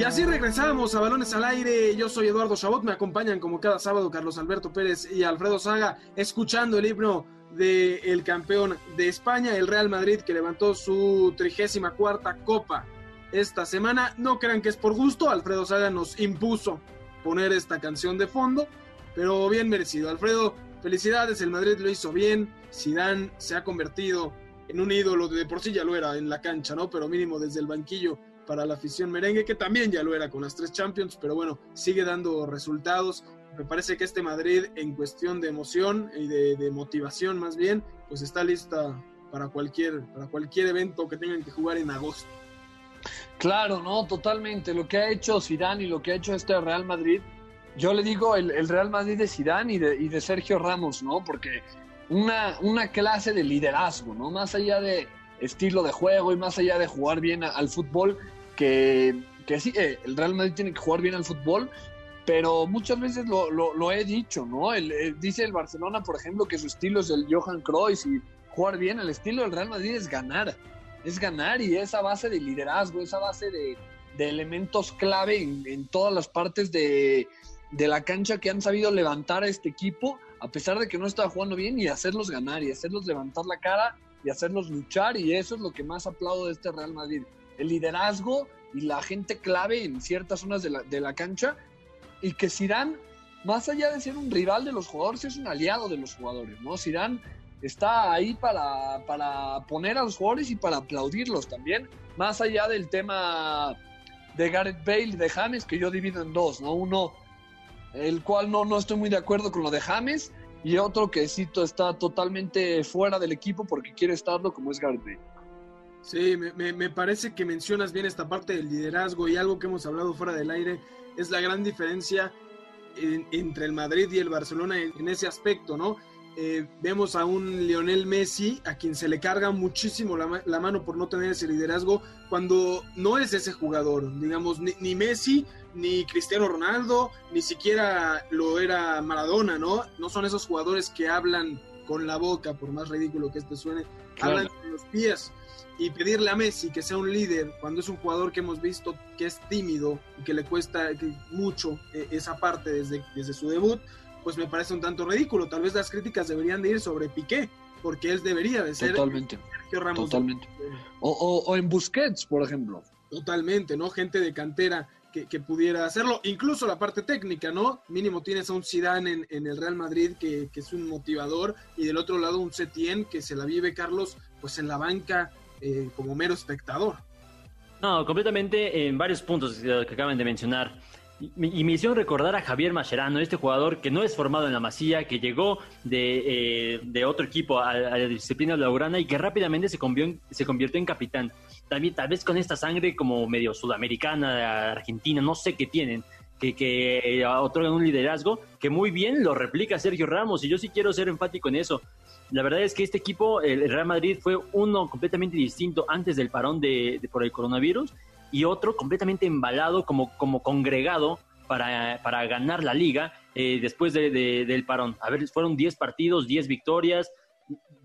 Y así regresamos a Balones al Aire. Yo soy Eduardo Chabot. Me acompañan como cada sábado Carlos Alberto Pérez y Alfredo Saga, escuchando el himno del el campeón de España, el Real Madrid, que levantó su trigésima cuarta copa esta semana. No crean que es por gusto. Alfredo Saga nos impuso poner esta canción de fondo, pero bien merecido. Alfredo, felicidades. El Madrid lo hizo bien. Zidane se ha convertido en un ídolo. De por sí ya lo era en la cancha, ¿no? Pero mínimo desde el banquillo para la afición merengue, que también ya lo era con las tres Champions, pero bueno, sigue dando resultados. Me parece que este Madrid, en cuestión de emoción y de, motivación más bien, pues está lista para cualquier, para cualquier evento que tengan que jugar en agosto. Claro, no, totalmente. Lo que ha hecho Zidane y lo que ha hecho este Real Madrid, yo le digo el, Real Madrid de Zidane y de, y de Sergio Ramos, ¿no? Porque una, una clase de liderazgo, ¿no? Más allá de estilo de juego y más allá de jugar bien al fútbol, que, sí, eh, el Real Madrid tiene que jugar bien al fútbol, pero muchas veces lo, he dicho, ¿no? El, el- dice el Barcelona, por ejemplo, que su estilo es el Johan Cruyff y jugar bien. El estilo del Real Madrid es ganar, es ganar y esa base de liderazgo, esa base de, de elementos clave en, en todas las partes de, de la cancha que han sabido levantar a este equipo, a pesar de que no estaba jugando bien, y hacerlos ganar, y hacerlos levantar la cara, y hacerlos luchar, y eso es lo que más aplaudo de este Real Madrid. El liderazgo y la gente clave en ciertas zonas de la, de la cancha, y que Zidane, más allá de ser un rival de los jugadores, es un aliado de los jugadores, ¿no? Zidane está ahí para, para poner a los jugadores y para aplaudirlos también, más allá del tema de Gareth Bale y de James, que yo divido en dos, ¿no? Uno, el cual no, no estoy muy de acuerdo con lo de James, y otro que cito está totalmente fuera del equipo porque quiere estarlo, como es Gareth Bale. Sí, me, me- parece que mencionas bien esta parte del liderazgo y algo que hemos hablado fuera del aire es la gran diferencia en- entre el Madrid y el Barcelona en, ese aspecto, ¿no? Eh, vemos a un Lionel Messi a quien se le carga muchísimo la, la mano por no tener ese liderazgo cuando no es ese jugador, digamos, ni, ni Messi, ni Cristiano Ronaldo, ni siquiera lo era Maradona, ¿no? No son esos jugadores que hablan con la boca, por más ridículo que este suene, Claro. hablan con los pies y pedirle a Messi que sea un líder cuando es un jugador que hemos visto que es tímido y que le cuesta mucho eh, esa parte desde, desde su debut, pues me parece un tanto ridículo. Tal vez las críticas deberían de ir sobre Piqué, porque él debería de ser Totalmente, Sergio Ramos. totalmente. O, o- o en Busquets, por ejemplo. Totalmente, ¿no? Gente de cantera que, pudiera hacerlo. Incluso la parte técnica, ¿no? Mínimo tienes a un Zidane en, el Real Madrid que, es un motivador y del otro lado un Setien que se la vive, Carlos, pues en la banca eh, como mero espectador. No, completamente en varios puntos que acaban de mencionar. Y, me hicieron recordar a Javier Mascherano, este jugador que no es formado en la Masía, que llegó de, eh, de otro equipo a, la disciplina blaugrana y que rápidamente se convirtió, en, se convirtió en capitán. También, tal vez con esta sangre como medio sudamericana, argentina, no sé qué tienen, que, otorgan un liderazgo que muy bien lo replica Sergio Ramos y yo sí quiero ser enfático en eso. La verdad es que este equipo, el Real Madrid, fue uno completamente distinto antes del parón de, por el coronavirus y otro completamente embalado como, como congregado para, para ganar la liga eh, después de- de- del parón. A ver, fueron 10 partidos, 10 victorias,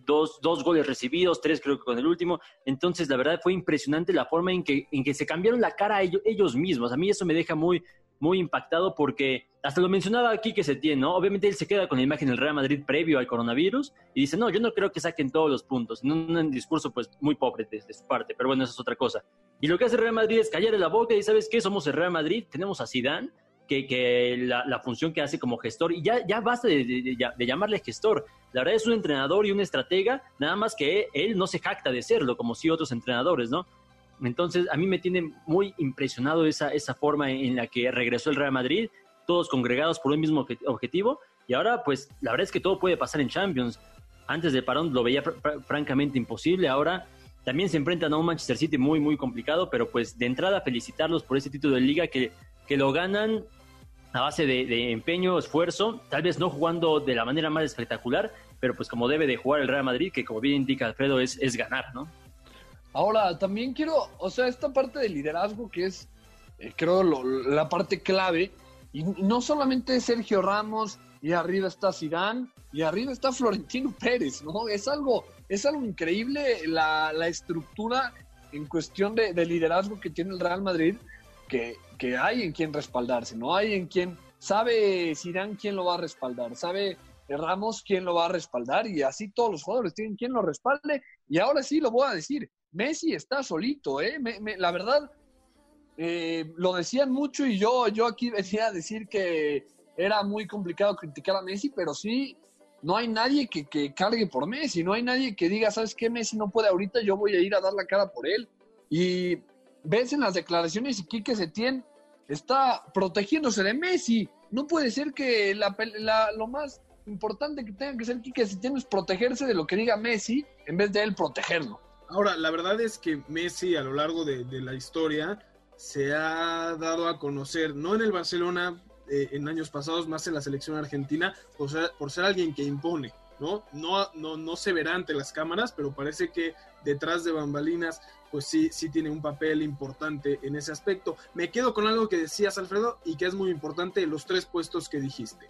dos, dos goles recibidos, tres creo que con el último. Entonces, la verdad fue impresionante la forma en que, en que se cambiaron la cara ellos mismos. A mí eso me deja muy, muy impactado porque hasta lo mencionaba aquí que se tiene, ¿no? Obviamente él se queda con la imagen del Real Madrid previo al coronavirus y dice, no, yo no creo que saquen todos los puntos. En un, discurso pues muy pobre de, su parte, pero bueno, eso es otra cosa. Y lo que hace Real Madrid es callarle la boca y ¿sabes qué? Somos el Real Madrid, tenemos a Zidane, que, que la, función que hace como gestor, y ya, ya basta de- de llamarle gestor. La verdad es un entrenador y un estratega, nada más que él no se jacta de serlo, como si otros entrenadores, ¿no? Entonces, a mí me tiene muy impresionado esa, esa forma en la que regresó el Real Madrid, todos congregados por un mismo obje- objetivo, y ahora, pues, la verdad es que todo puede pasar en Champions. Antes del parón lo veía fr- fr- francamente imposible, ahora también se enfrentan a un Manchester City muy, muy complicado, pero pues de entrada felicitarlos por ese título de liga que, que lo ganan a base de, de empeño, esfuerzo, tal vez no jugando de la manera más espectacular, pero pues como debe de jugar el Real Madrid, que como bien indica Alfredo, es, es ganar, ¿no? Ahora, también quiero, o sea, esta parte del liderazgo que es, eh, creo, la parte clave, y no solamente Sergio Ramos, y arriba está Zidane, y arriba está [LAUGHS] Florentino Pérez, ¿no? Es algo, es algo increíble la, la estructura en cuestión de, de liderazgo que tiene el Real Madrid, que, que hay en quien respaldarse, ¿no? Hay en quien sabe Zidane quién lo va a respaldar, sabe Ramos quién lo va a respaldar, y así todos los jugadores tienen quien lo respalde, y ahora sí lo voy a decir, Messi está solito, ¿eh? La verdad, eh, lo decían mucho y yo, yo aquí [LAUGHS] venía a decir que era muy complicado criticar a Messi, pero sí, no hay nadie que, que cargue por Messi, no hay nadie que diga, ¿sabes qué? Messi no puede ahorita, yo voy a ir a dar la cara por él. Y ves en las declaraciones y Quique Setién está protegiéndose de Messi. No puede ser que lo más importante que tenga que ser Quique Setién es protegerse de lo que diga Messi en vez de él protegerlo. Ahora, la verdad es que Messi a lo largo de, de la historia se ha dado a conocer, no en el Barcelona eh, en años pasados, más en la selección argentina, por ser, alguien que impone, ¿no? No, no, no se verá ante las cámaras, pero parece que detrás de bambalinas, pues sí, sí tiene un papel importante en ese aspecto. Me quedo con algo que decías, Alfredo, y que es muy importante, los tres puestos que dijiste.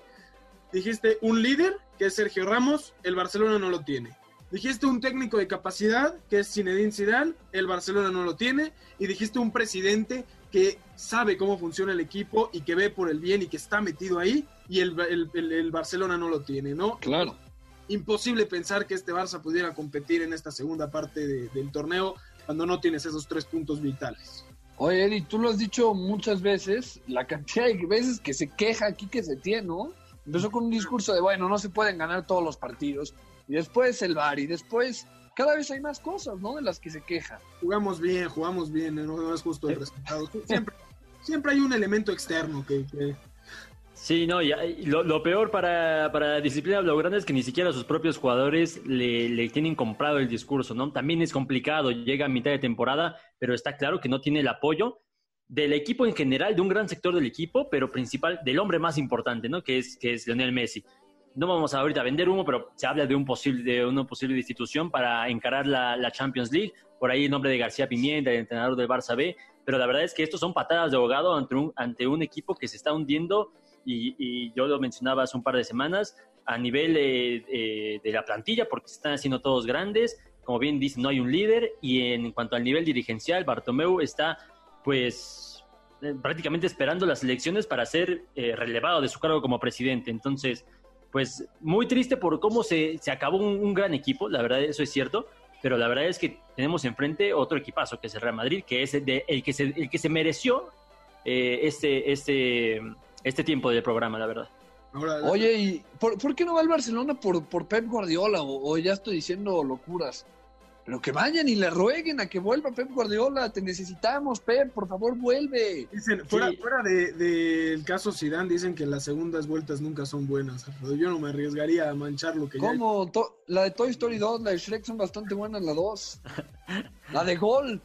Dijiste un líder, que es Sergio Ramos, el Barcelona no lo tiene. Dijiste un técnico de capacidad, que es Zinedine Zidane, el Barcelona no lo tiene. Y dijiste un presidente que sabe cómo funciona el equipo y que ve por el bien y que está metido ahí, y el, el- el- el Barcelona no lo tiene, ¿no? Claro. Imposible pensar que este Barça pudiera competir en esta segunda parte de- del torneo cuando no tienes esos tres puntos vitales. Oye, Eddie, tú lo has dicho muchas veces, la cantidad de veces que se queja aquí que se tiene, ¿no? Empezó con un discurso de, bueno, no se pueden ganar todos los partidos, y después el VAR, y después cada vez hay más cosas, ¿no? De las que se queja. Jugamos bien, jugamos bien, no, no es justo el [LAUGHS] resultado. Siempre, siempre hay un elemento externo que, que- Sí, no, y, lo, lo peor para, para disciplina blaugrana es que ni siquiera sus propios jugadores le, le tienen comprado el discurso, ¿no? También es complicado, llega a mitad de temporada, pero está claro que no tiene el apoyo del equipo en general, de un gran sector del equipo, pero principal, del hombre más importante, ¿no? Que es, que es Lionel Messi. No vamos ahorita a vender humo, pero se habla de, un posible, de una posible institución para encarar la, la Champions League. Por ahí el nombre de García Pimienta, el entrenador del Barça B. Pero la verdad es que estos son patadas de ahogado ante un, ante un equipo que se está hundiendo y, y yo lo mencionaba hace un par de semanas, a nivel eh, eh, de la plantilla, porque se están haciendo todos grandes, como bien dicen, no hay un líder, y en cuanto al nivel dirigencial, Bartomeu está pues eh, prácticamente esperando las elecciones para ser eh, relevado de su cargo como presidente. Entonces, pues muy triste por cómo se, se acabó un, un gran equipo, la verdad eso es cierto, pero la verdad es que tenemos enfrente otro equipazo, que es el Real Madrid, que es el, de- el que, se, el que se mereció eh, este, este, este tiempo del programa, la verdad. Oye, ¿y por, por qué no va el Barcelona por, por Pep Guardiola? O, o ya estoy diciendo locuras. Pero que vayan y le rueguen a que vuelva Pep Guardiola. Te necesitamos, Pep, por favor, vuelve. dicen, fuera, Sí. fuera de- del caso Zidane, dicen que las segundas vueltas nunca son buenas. Alfredo. Yo no me arriesgaría a manchar lo que ya ¿Cómo? La de Toy Story 2, la de Shrek son bastante buenas, la 2. [LAUGHS] La de Gol.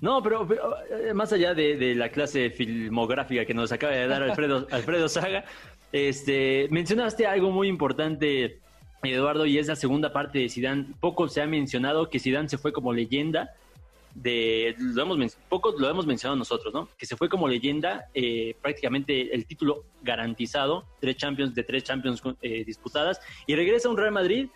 No, pero, pero, eh, más allá de, de la clase filmográfica que nos acaba de dar Alfredo, [LAUGHS] Alfredo Saga, este, mencionaste algo muy importante, Eduardo, y es la segunda parte de Zidane. Poco se ha mencionado que Zidane se fue como leyenda de lo hemos lo hemos mencionado nosotros, ¿no? Que se fue como leyenda, eh, prácticamente el título garantizado, tres Champions de tres Champions eh, disputadas y regresa a un Real Madrid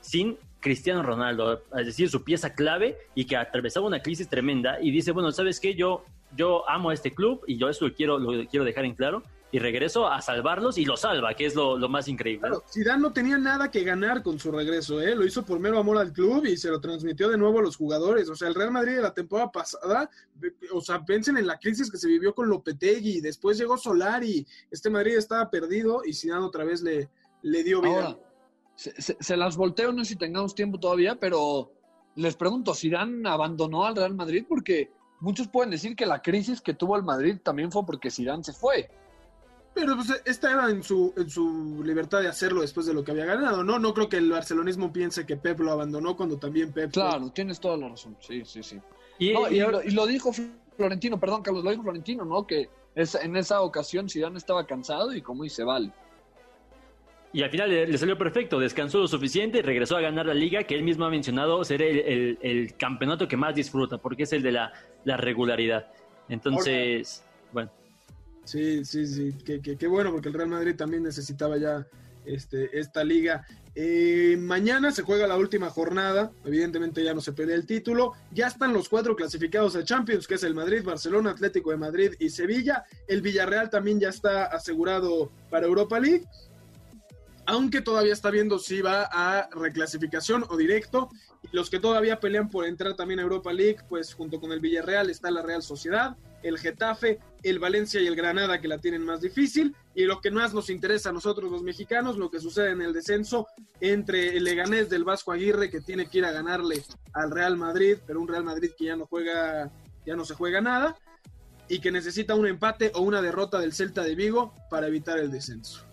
sin Cristiano Ronaldo, es decir, su pieza clave y que atravesaba una crisis tremenda y dice, bueno, ¿sabes qué? Yo, yo amo a este club y yo eso lo quiero, lo quiero dejar en claro y regreso a salvarlos y lo salva, que es lo, lo más increíble. Claro, Zidane no tenía nada que ganar con su regreso, ¿eh? Lo hizo por mero amor al club y se lo transmitió de nuevo a los jugadores. O sea, el Real Madrid de la temporada pasada, o sea, piensen en la crisis que se vivió con Lopetegui, después llegó Solari, este Madrid estaba perdido y Zidane otra vez le, le dio vida. Ahora, se, se- se las volteo, no sé si tengamos tiempo todavía, pero les pregunto, ¿Zidane abandonó al Real Madrid? Porque muchos pueden decir que la crisis que tuvo el Madrid también fue porque Zidane se fue. Pero pues esta era en su, en su libertad de hacerlo después de lo que había ganado, ¿no? No creo que el barcelonismo piense que Pep lo abandonó cuando también Pep... Claro, tienes toda la razón. Sí, sí, sí. Y, No, y, y- ahora- y lo dijo Florentino, perdón, Carlos, lo dijo Florentino, ¿no? Que es, en esa ocasión Zidane estaba cansado y como dice, vale. Y al final le, le salió perfecto, descansó lo suficiente y regresó a ganar la liga, que él mismo ha mencionado ser el, el- el campeonato que más disfruta, porque es el de la, la regularidad. Entonces, bueno, Sí, sí, sí, qué, qué- qué bueno, porque el Real Madrid también necesitaba ya este, esta liga. Eh, mañana se juega la última jornada, evidentemente ya no se pelea el título, ya están los cuatro clasificados a Champions, que es el Madrid, Barcelona, Atlético de Madrid y Sevilla. El Villarreal también ya está asegurado para Europa League, aunque todavía está viendo si va a reclasificación o directo. Los que todavía pelean por entrar también a Europa League, pues junto con el Villarreal está la Real Sociedad, el Getafe, el Valencia y el Granada que la tienen más difícil. Y lo que más nos interesa a nosotros los mexicanos, lo que sucede en el descenso entre el Leganés del Vasco Aguirre que tiene que ir a ganarle al Real Madrid, pero un Real Madrid que ya no juega, ya no se juega nada y que necesita un empate o una derrota del Celta de Vigo para evitar el descenso.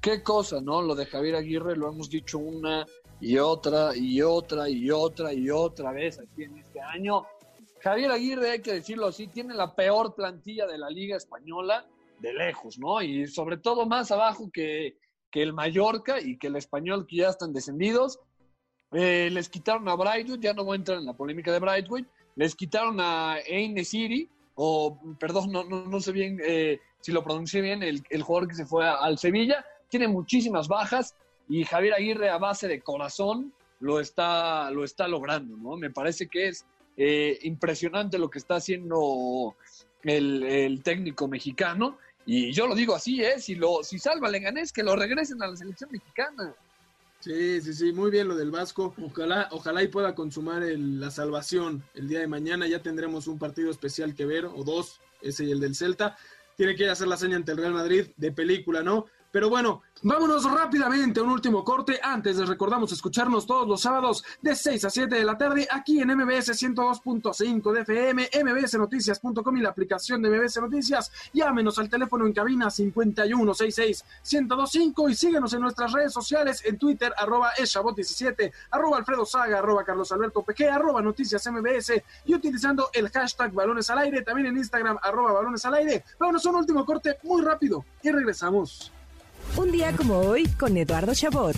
Qué cosa, ¿no? Lo de Javier Aguirre lo hemos dicho una y otra y otra y otra y otra vez aquí en este año. Javier Aguirre, hay que decirlo así, tiene la peor plantilla de la Liga Española de lejos, ¿no? Y sobre todo más abajo que, que el Mallorca y que el Español, que ya están descendidos. Eh, les quitaron a Brightwood, ya no voy a entrar en la polémica de Brightwood. Les quitaron a Aine City, o perdón, no, no, no sé bien eh, si lo pronuncié bien, el, el, jugador que se fue al Sevilla. Tiene muchísimas bajas y Javier Aguirre a base de corazón lo está, lo está logrando, ¿no? Me parece que es eh, impresionante lo que está haciendo el, técnico mexicano. Y yo lo digo así, ¿eh? Si, lo, si salva Leganés, que lo regresen a la selección mexicana. Sí, sí, sí, muy bien lo del Vasco. Ojalá, ojalá y pueda consumar el, la salvación el día de mañana. Ya tendremos un partido especial que ver, o dos, ese y el del Celta. Tiene que a hacer la seña ante el Real Madrid de película, ¿no? Pero bueno, vámonos rápidamente a un último corte. Antes les recordamos escucharnos todos los sábados de 6 a 7 de la tarde aquí en MBS 102.5 de FM, mbsnoticias.com y la aplicación de MBS Noticias. Llámenos al teléfono en cabina 5166-1025 y síguenos en nuestras redes sociales en Twitter, arroba eshabot17, arroba Alfredo Saga, arroba Carlos Alberto PG, arroba Noticias MBS y utilizando el hashtag Balones al Aire, también en Instagram, arroba Balones al Aire. Vámonos a un último corte muy rápido y regresamos. Un día como hoy con Eduardo Chabot.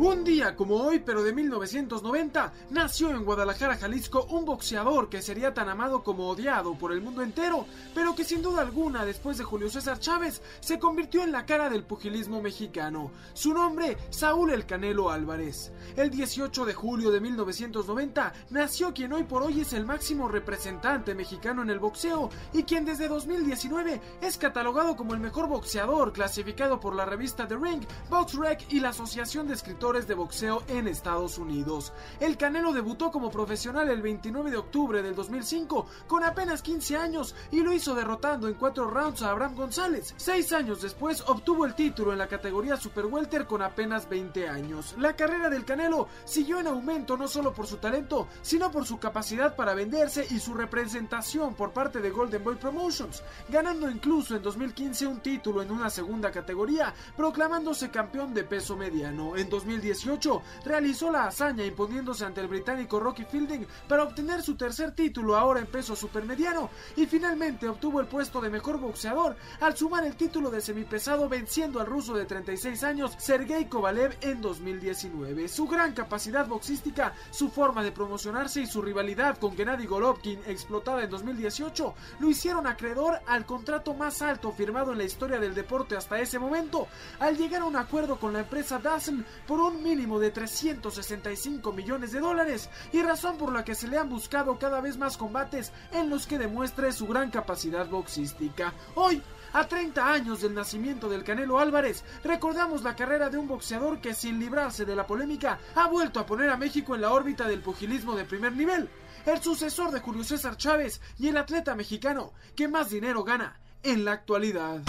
Un día como hoy, pero de 1990, nació en Guadalajara, Jalisco, un boxeador que sería tan amado como odiado por el mundo entero, pero que sin duda alguna, después de Julio César Chávez, se convirtió en la cara del pugilismo mexicano. Su nombre, Saúl El Canelo Álvarez. El 18 de julio de 1990 nació quien hoy por hoy es el máximo representante mexicano en el boxeo y quien desde 2019 es catalogado como el mejor boxeador clasificado por la revista The Ring, BoxRec y la Asociación de Escritores de boxeo en Estados Unidos. El Canelo debutó como profesional el 29 de octubre del 2005 con apenas 15 años y lo hizo derrotando en cuatro rounds a Abraham González. Seis años después obtuvo el título en la categoría Super Welter con apenas 20 años. La carrera del Canelo siguió en aumento no solo por su talento, sino por su capacidad para venderse y su representación por parte de Golden Boy Promotions, ganando incluso en 2015 un título en una segunda categoría, proclamándose campeón de peso mediano. En 2000 2018 realizó la hazaña imponiéndose ante el británico Rocky Fielding para obtener su tercer título ahora en peso supermediano y finalmente obtuvo el puesto de mejor boxeador al sumar el título de semipesado venciendo al ruso de 36 años Sergei Kovalev en 2019. Su gran capacidad boxística, su forma de promocionarse y su rivalidad con Gennady Golovkin explotada en 2018 lo hicieron acreedor al contrato más alto firmado en la historia del deporte hasta ese momento al llegar a un acuerdo con la empresa Dazen por un mínimo de 365 millones de dólares y razón por la que se le han buscado cada vez más combates en los que demuestre su gran capacidad boxística. Hoy, a 30 años del nacimiento del Canelo Álvarez, recordamos la carrera de un boxeador que sin librarse de la polémica ha vuelto a poner a México en la órbita del pugilismo de primer nivel, el sucesor de Julio César Chávez y el atleta mexicano que más dinero gana en la actualidad.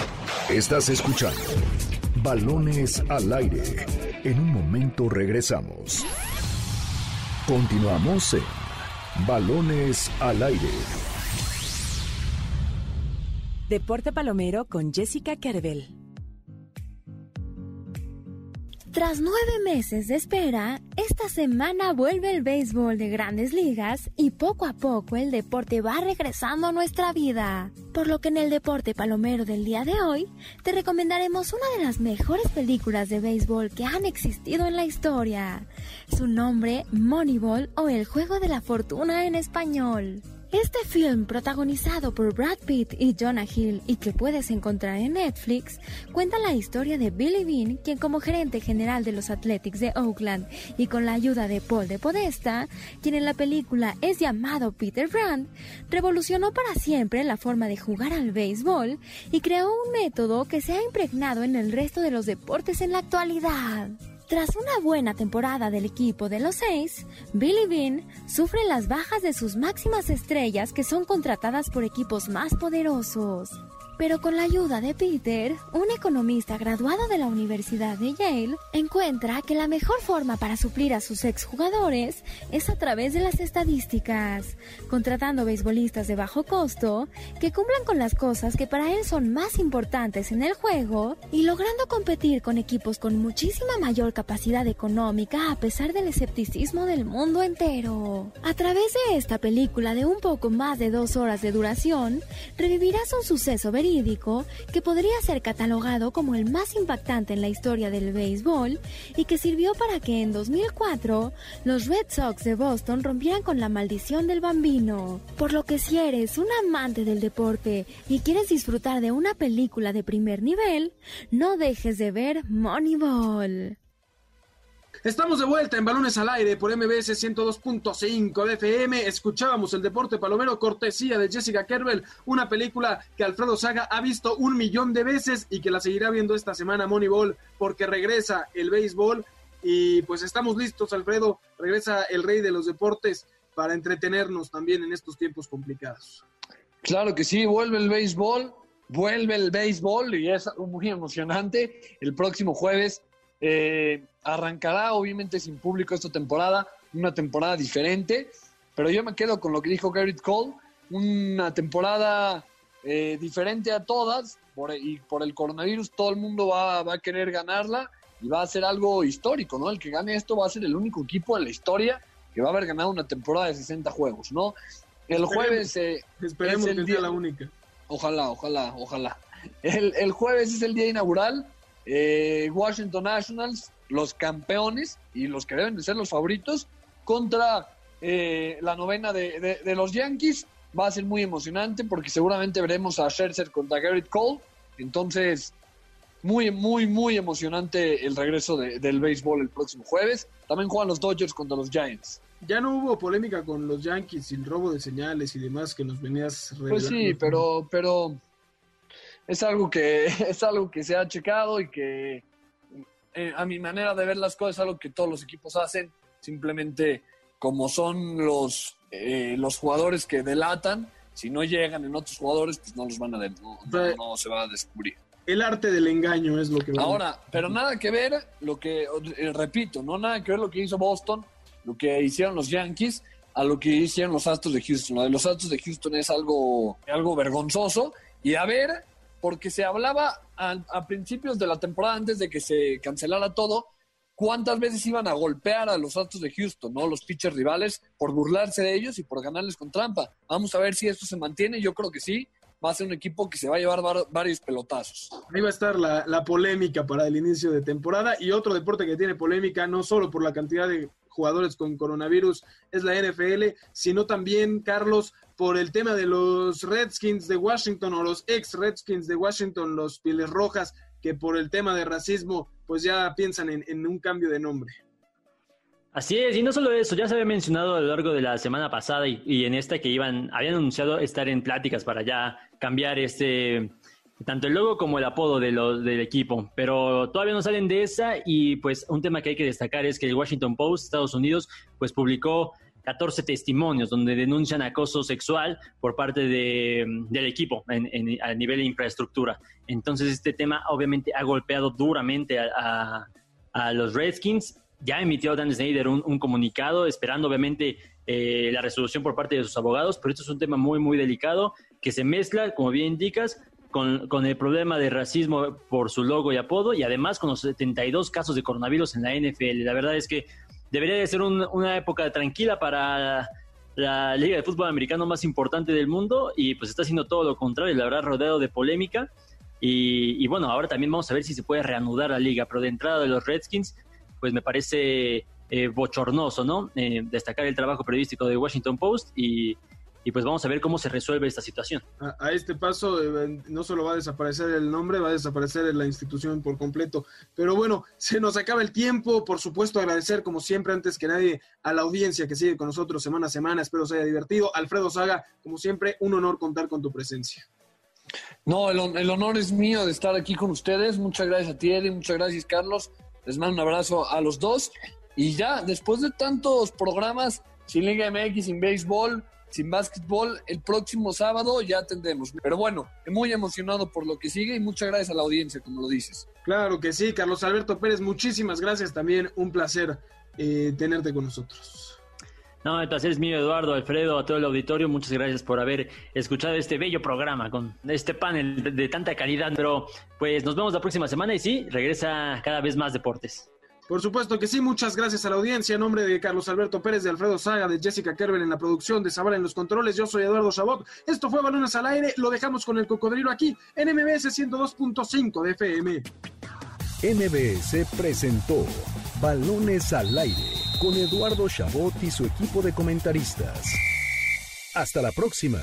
Estás escuchando Balones al aire. En un momento regresamos. Continuamos en Balones al aire. Deporte Palomero con Jessica Carvel. Tras nueve meses de espera, esta semana vuelve el béisbol de grandes ligas y poco a poco el deporte va regresando a nuestra vida. Por lo que en el deporte palomero del día de hoy, te recomendaremos una de las mejores películas de béisbol que han existido en la historia. Su nombre, Moneyball o El Juego de la Fortuna en español. Este film, protagonizado por Brad Pitt y Jonah Hill y que puedes encontrar en Netflix, cuenta la historia de Billy Bean, quien como gerente general de los Athletics de Oakland y con la ayuda de Paul de Podesta, quien en la película es llamado Peter Brand, revolucionó para siempre la forma de jugar al béisbol y creó un método que se ha impregnado en el resto de los deportes en la actualidad. Tras una buena temporada del equipo de los seis, Billy Bean sufre las bajas de sus máximas estrellas que son contratadas por equipos más poderosos. Pero con la ayuda de Peter, un economista graduado de la Universidad de Yale, encuentra que la mejor forma para suplir a sus exjugadores es a través de las estadísticas, contratando beisbolistas de bajo costo que cumplan con las cosas que para él son más importantes en el juego y logrando competir con equipos con muchísima mayor capacidad económica a pesar del escepticismo del mundo entero. A través de esta película de un poco más de dos horas de duración, revivirás un suceso verídico que podría ser catalogado como el más impactante en la historia del béisbol y que sirvió para que en 2004 los Red Sox de Boston rompieran con la maldición del bambino. Por lo que si eres un amante del deporte y quieres disfrutar de una película de primer nivel, no dejes de ver Moneyball. Estamos de vuelta en Balones al Aire por MBS 102.5 de FM. Escuchábamos el deporte palomero cortesía de Jessica Kerbel, una película que Alfredo Saga ha visto un millón de veces y que la seguirá viendo esta semana Moneyball porque regresa el béisbol y pues estamos listos, Alfredo. Regresa el rey de los deportes para entretenernos también en estos tiempos complicados. Claro que sí, vuelve el béisbol, vuelve el béisbol y es muy emocionante. El próximo jueves eh, arrancará obviamente sin público esta temporada, una temporada diferente, pero yo me quedo con lo que dijo Garrett Cole, una temporada eh, diferente a todas por, y por el coronavirus todo el mundo va, va, a querer ganarla y va a ser algo histórico, ¿no? El que gane esto va a ser el único equipo en la historia que va a haber ganado una temporada de 60 juegos, ¿no? El jueves... Eh, esperemos es el que sea la única. Ojalá, ojalá, ojalá. El, el jueves es el día inaugural eh, Washington Nationals, los campeones y los que deben de ser los favoritos, contra eh, la novena de, los Yankees. Va a ser muy emocionante porque seguramente veremos a Scherzer contra Garrett Cole. Entonces, muy, muy, muy emocionante el regreso del béisbol el próximo jueves. También juegan los Dodgers contra los Giants. Ya no hubo polémica con los Yankees y el robo de señales y demás que nos venías revelando. Pues sí, pero, pero es algo que [LAUGHS] es algo que se ha checado y que eh, a mi manera de ver las cosas es algo que todos los equipos hacen simplemente como son los eh, los jugadores que delatan si no llegan en otros jugadores pues no los van a no, no, se va a descubrir. el arte del engaño es lo que ahora pero nada que ver lo que eh, repito no nada que ver lo que hizo Boston lo que hicieron los Yankees a lo que hicieron los Astros de Houston. Lo de los Astros de Houston es algo algo vergonzoso. Y a ver porque se hablaba a, principios de la temporada, antes de que se cancelara todo, cuántas veces iban a golpear a los Astros de Houston, ¿no? Los pitchers rivales, por burlarse de ellos y por ganarles con trampa. Vamos a ver si esto se mantiene, yo creo que sí. Va a ser un equipo que se va a llevar varios pelotazos. Ahí va a estar la, la polémica para el inicio de temporada y otro deporte que tiene polémica, no solo por la cantidad de jugadores con coronavirus, es la NFL, sino también, Carlos, por el tema de los Redskins de Washington o los ex Redskins de Washington, los Piles Rojas, que por el tema de racismo, pues ya piensan en, un cambio de nombre. Así es, y no solo eso, ya se había mencionado a lo largo de la semana pasada y, en esta que iban, habían anunciado estar en pláticas para ya cambiar este, tanto el logo como el apodo de del equipo, pero todavía no salen de esa y pues un tema que hay que destacar es que el Washington Post, Estados Unidos, pues publicó 14 testimonios donde denuncian acoso sexual por parte del equipo a nivel de infraestructura. Entonces este tema obviamente ha golpeado duramente a, los Redskins. Ya emitió Dan Snyder un, comunicado esperando obviamente eh, la resolución por parte de sus abogados, pero esto es un tema muy, muy delicado que se mezcla, como bien indicas, con, con, el problema de racismo por su logo y apodo y además con los 72 casos de coronavirus en la NFL. La verdad es que debería de ser una época tranquila para la liga de fútbol americano más importante del mundo y pues está haciendo todo lo contrario, la verdad rodeado de polémica y, bueno, ahora también vamos a ver si se puede reanudar la liga, pero de entrada de los Redskins pues me parece eh, bochornoso, ¿no? Eh, destacar el trabajo periodístico de Washington Post y, y pues vamos a ver cómo se resuelve esta situación. A, este paso eh, no solo va a desaparecer el nombre, va a desaparecer la institución por completo. Pero bueno, [LAUGHS] se nos acaba el tiempo. Por supuesto, agradecer como siempre, antes que nadie, a la audiencia que sigue con nosotros semana a semana. Espero se haya divertido. Alfredo Saga, como siempre, un honor contar con tu presencia. No, el, el honor es mío de estar aquí con ustedes. Muchas gracias a ti, Eddie. Muchas gracias, Carlos. Les mando un abrazo a los dos. Y ya, después de tantos programas, sin Liga MX, sin béisbol, sin básquetbol. El próximo sábado ya tendremos. Pero bueno, muy emocionado por lo que sigue y muchas gracias a la audiencia, como lo dices. Claro que sí, Carlos Alberto Pérez, muchísimas gracias también. Un placer eh, tenerte con nosotros. No, el placer es mío, Eduardo, Alfredo, a todo el auditorio. Muchas gracias por haber escuchado este bello programa con este panel de, de tanta calidad. Pero pues nos vemos la próxima semana y sí, regresa cada vez más deportes. Por supuesto que sí, muchas gracias a la audiencia. En nombre de Carlos Alberto Pérez, de Alfredo Saga, de Jessica Kerber en la producción, de Zavala en los controles, yo soy Eduardo Chabot. Esto fue Balones al Aire, lo dejamos con el cocodrilo aquí en MBS 102.5 de FM. MBS presentó Balones al Aire con Eduardo Chabot y su equipo de comentaristas. Hasta la próxima.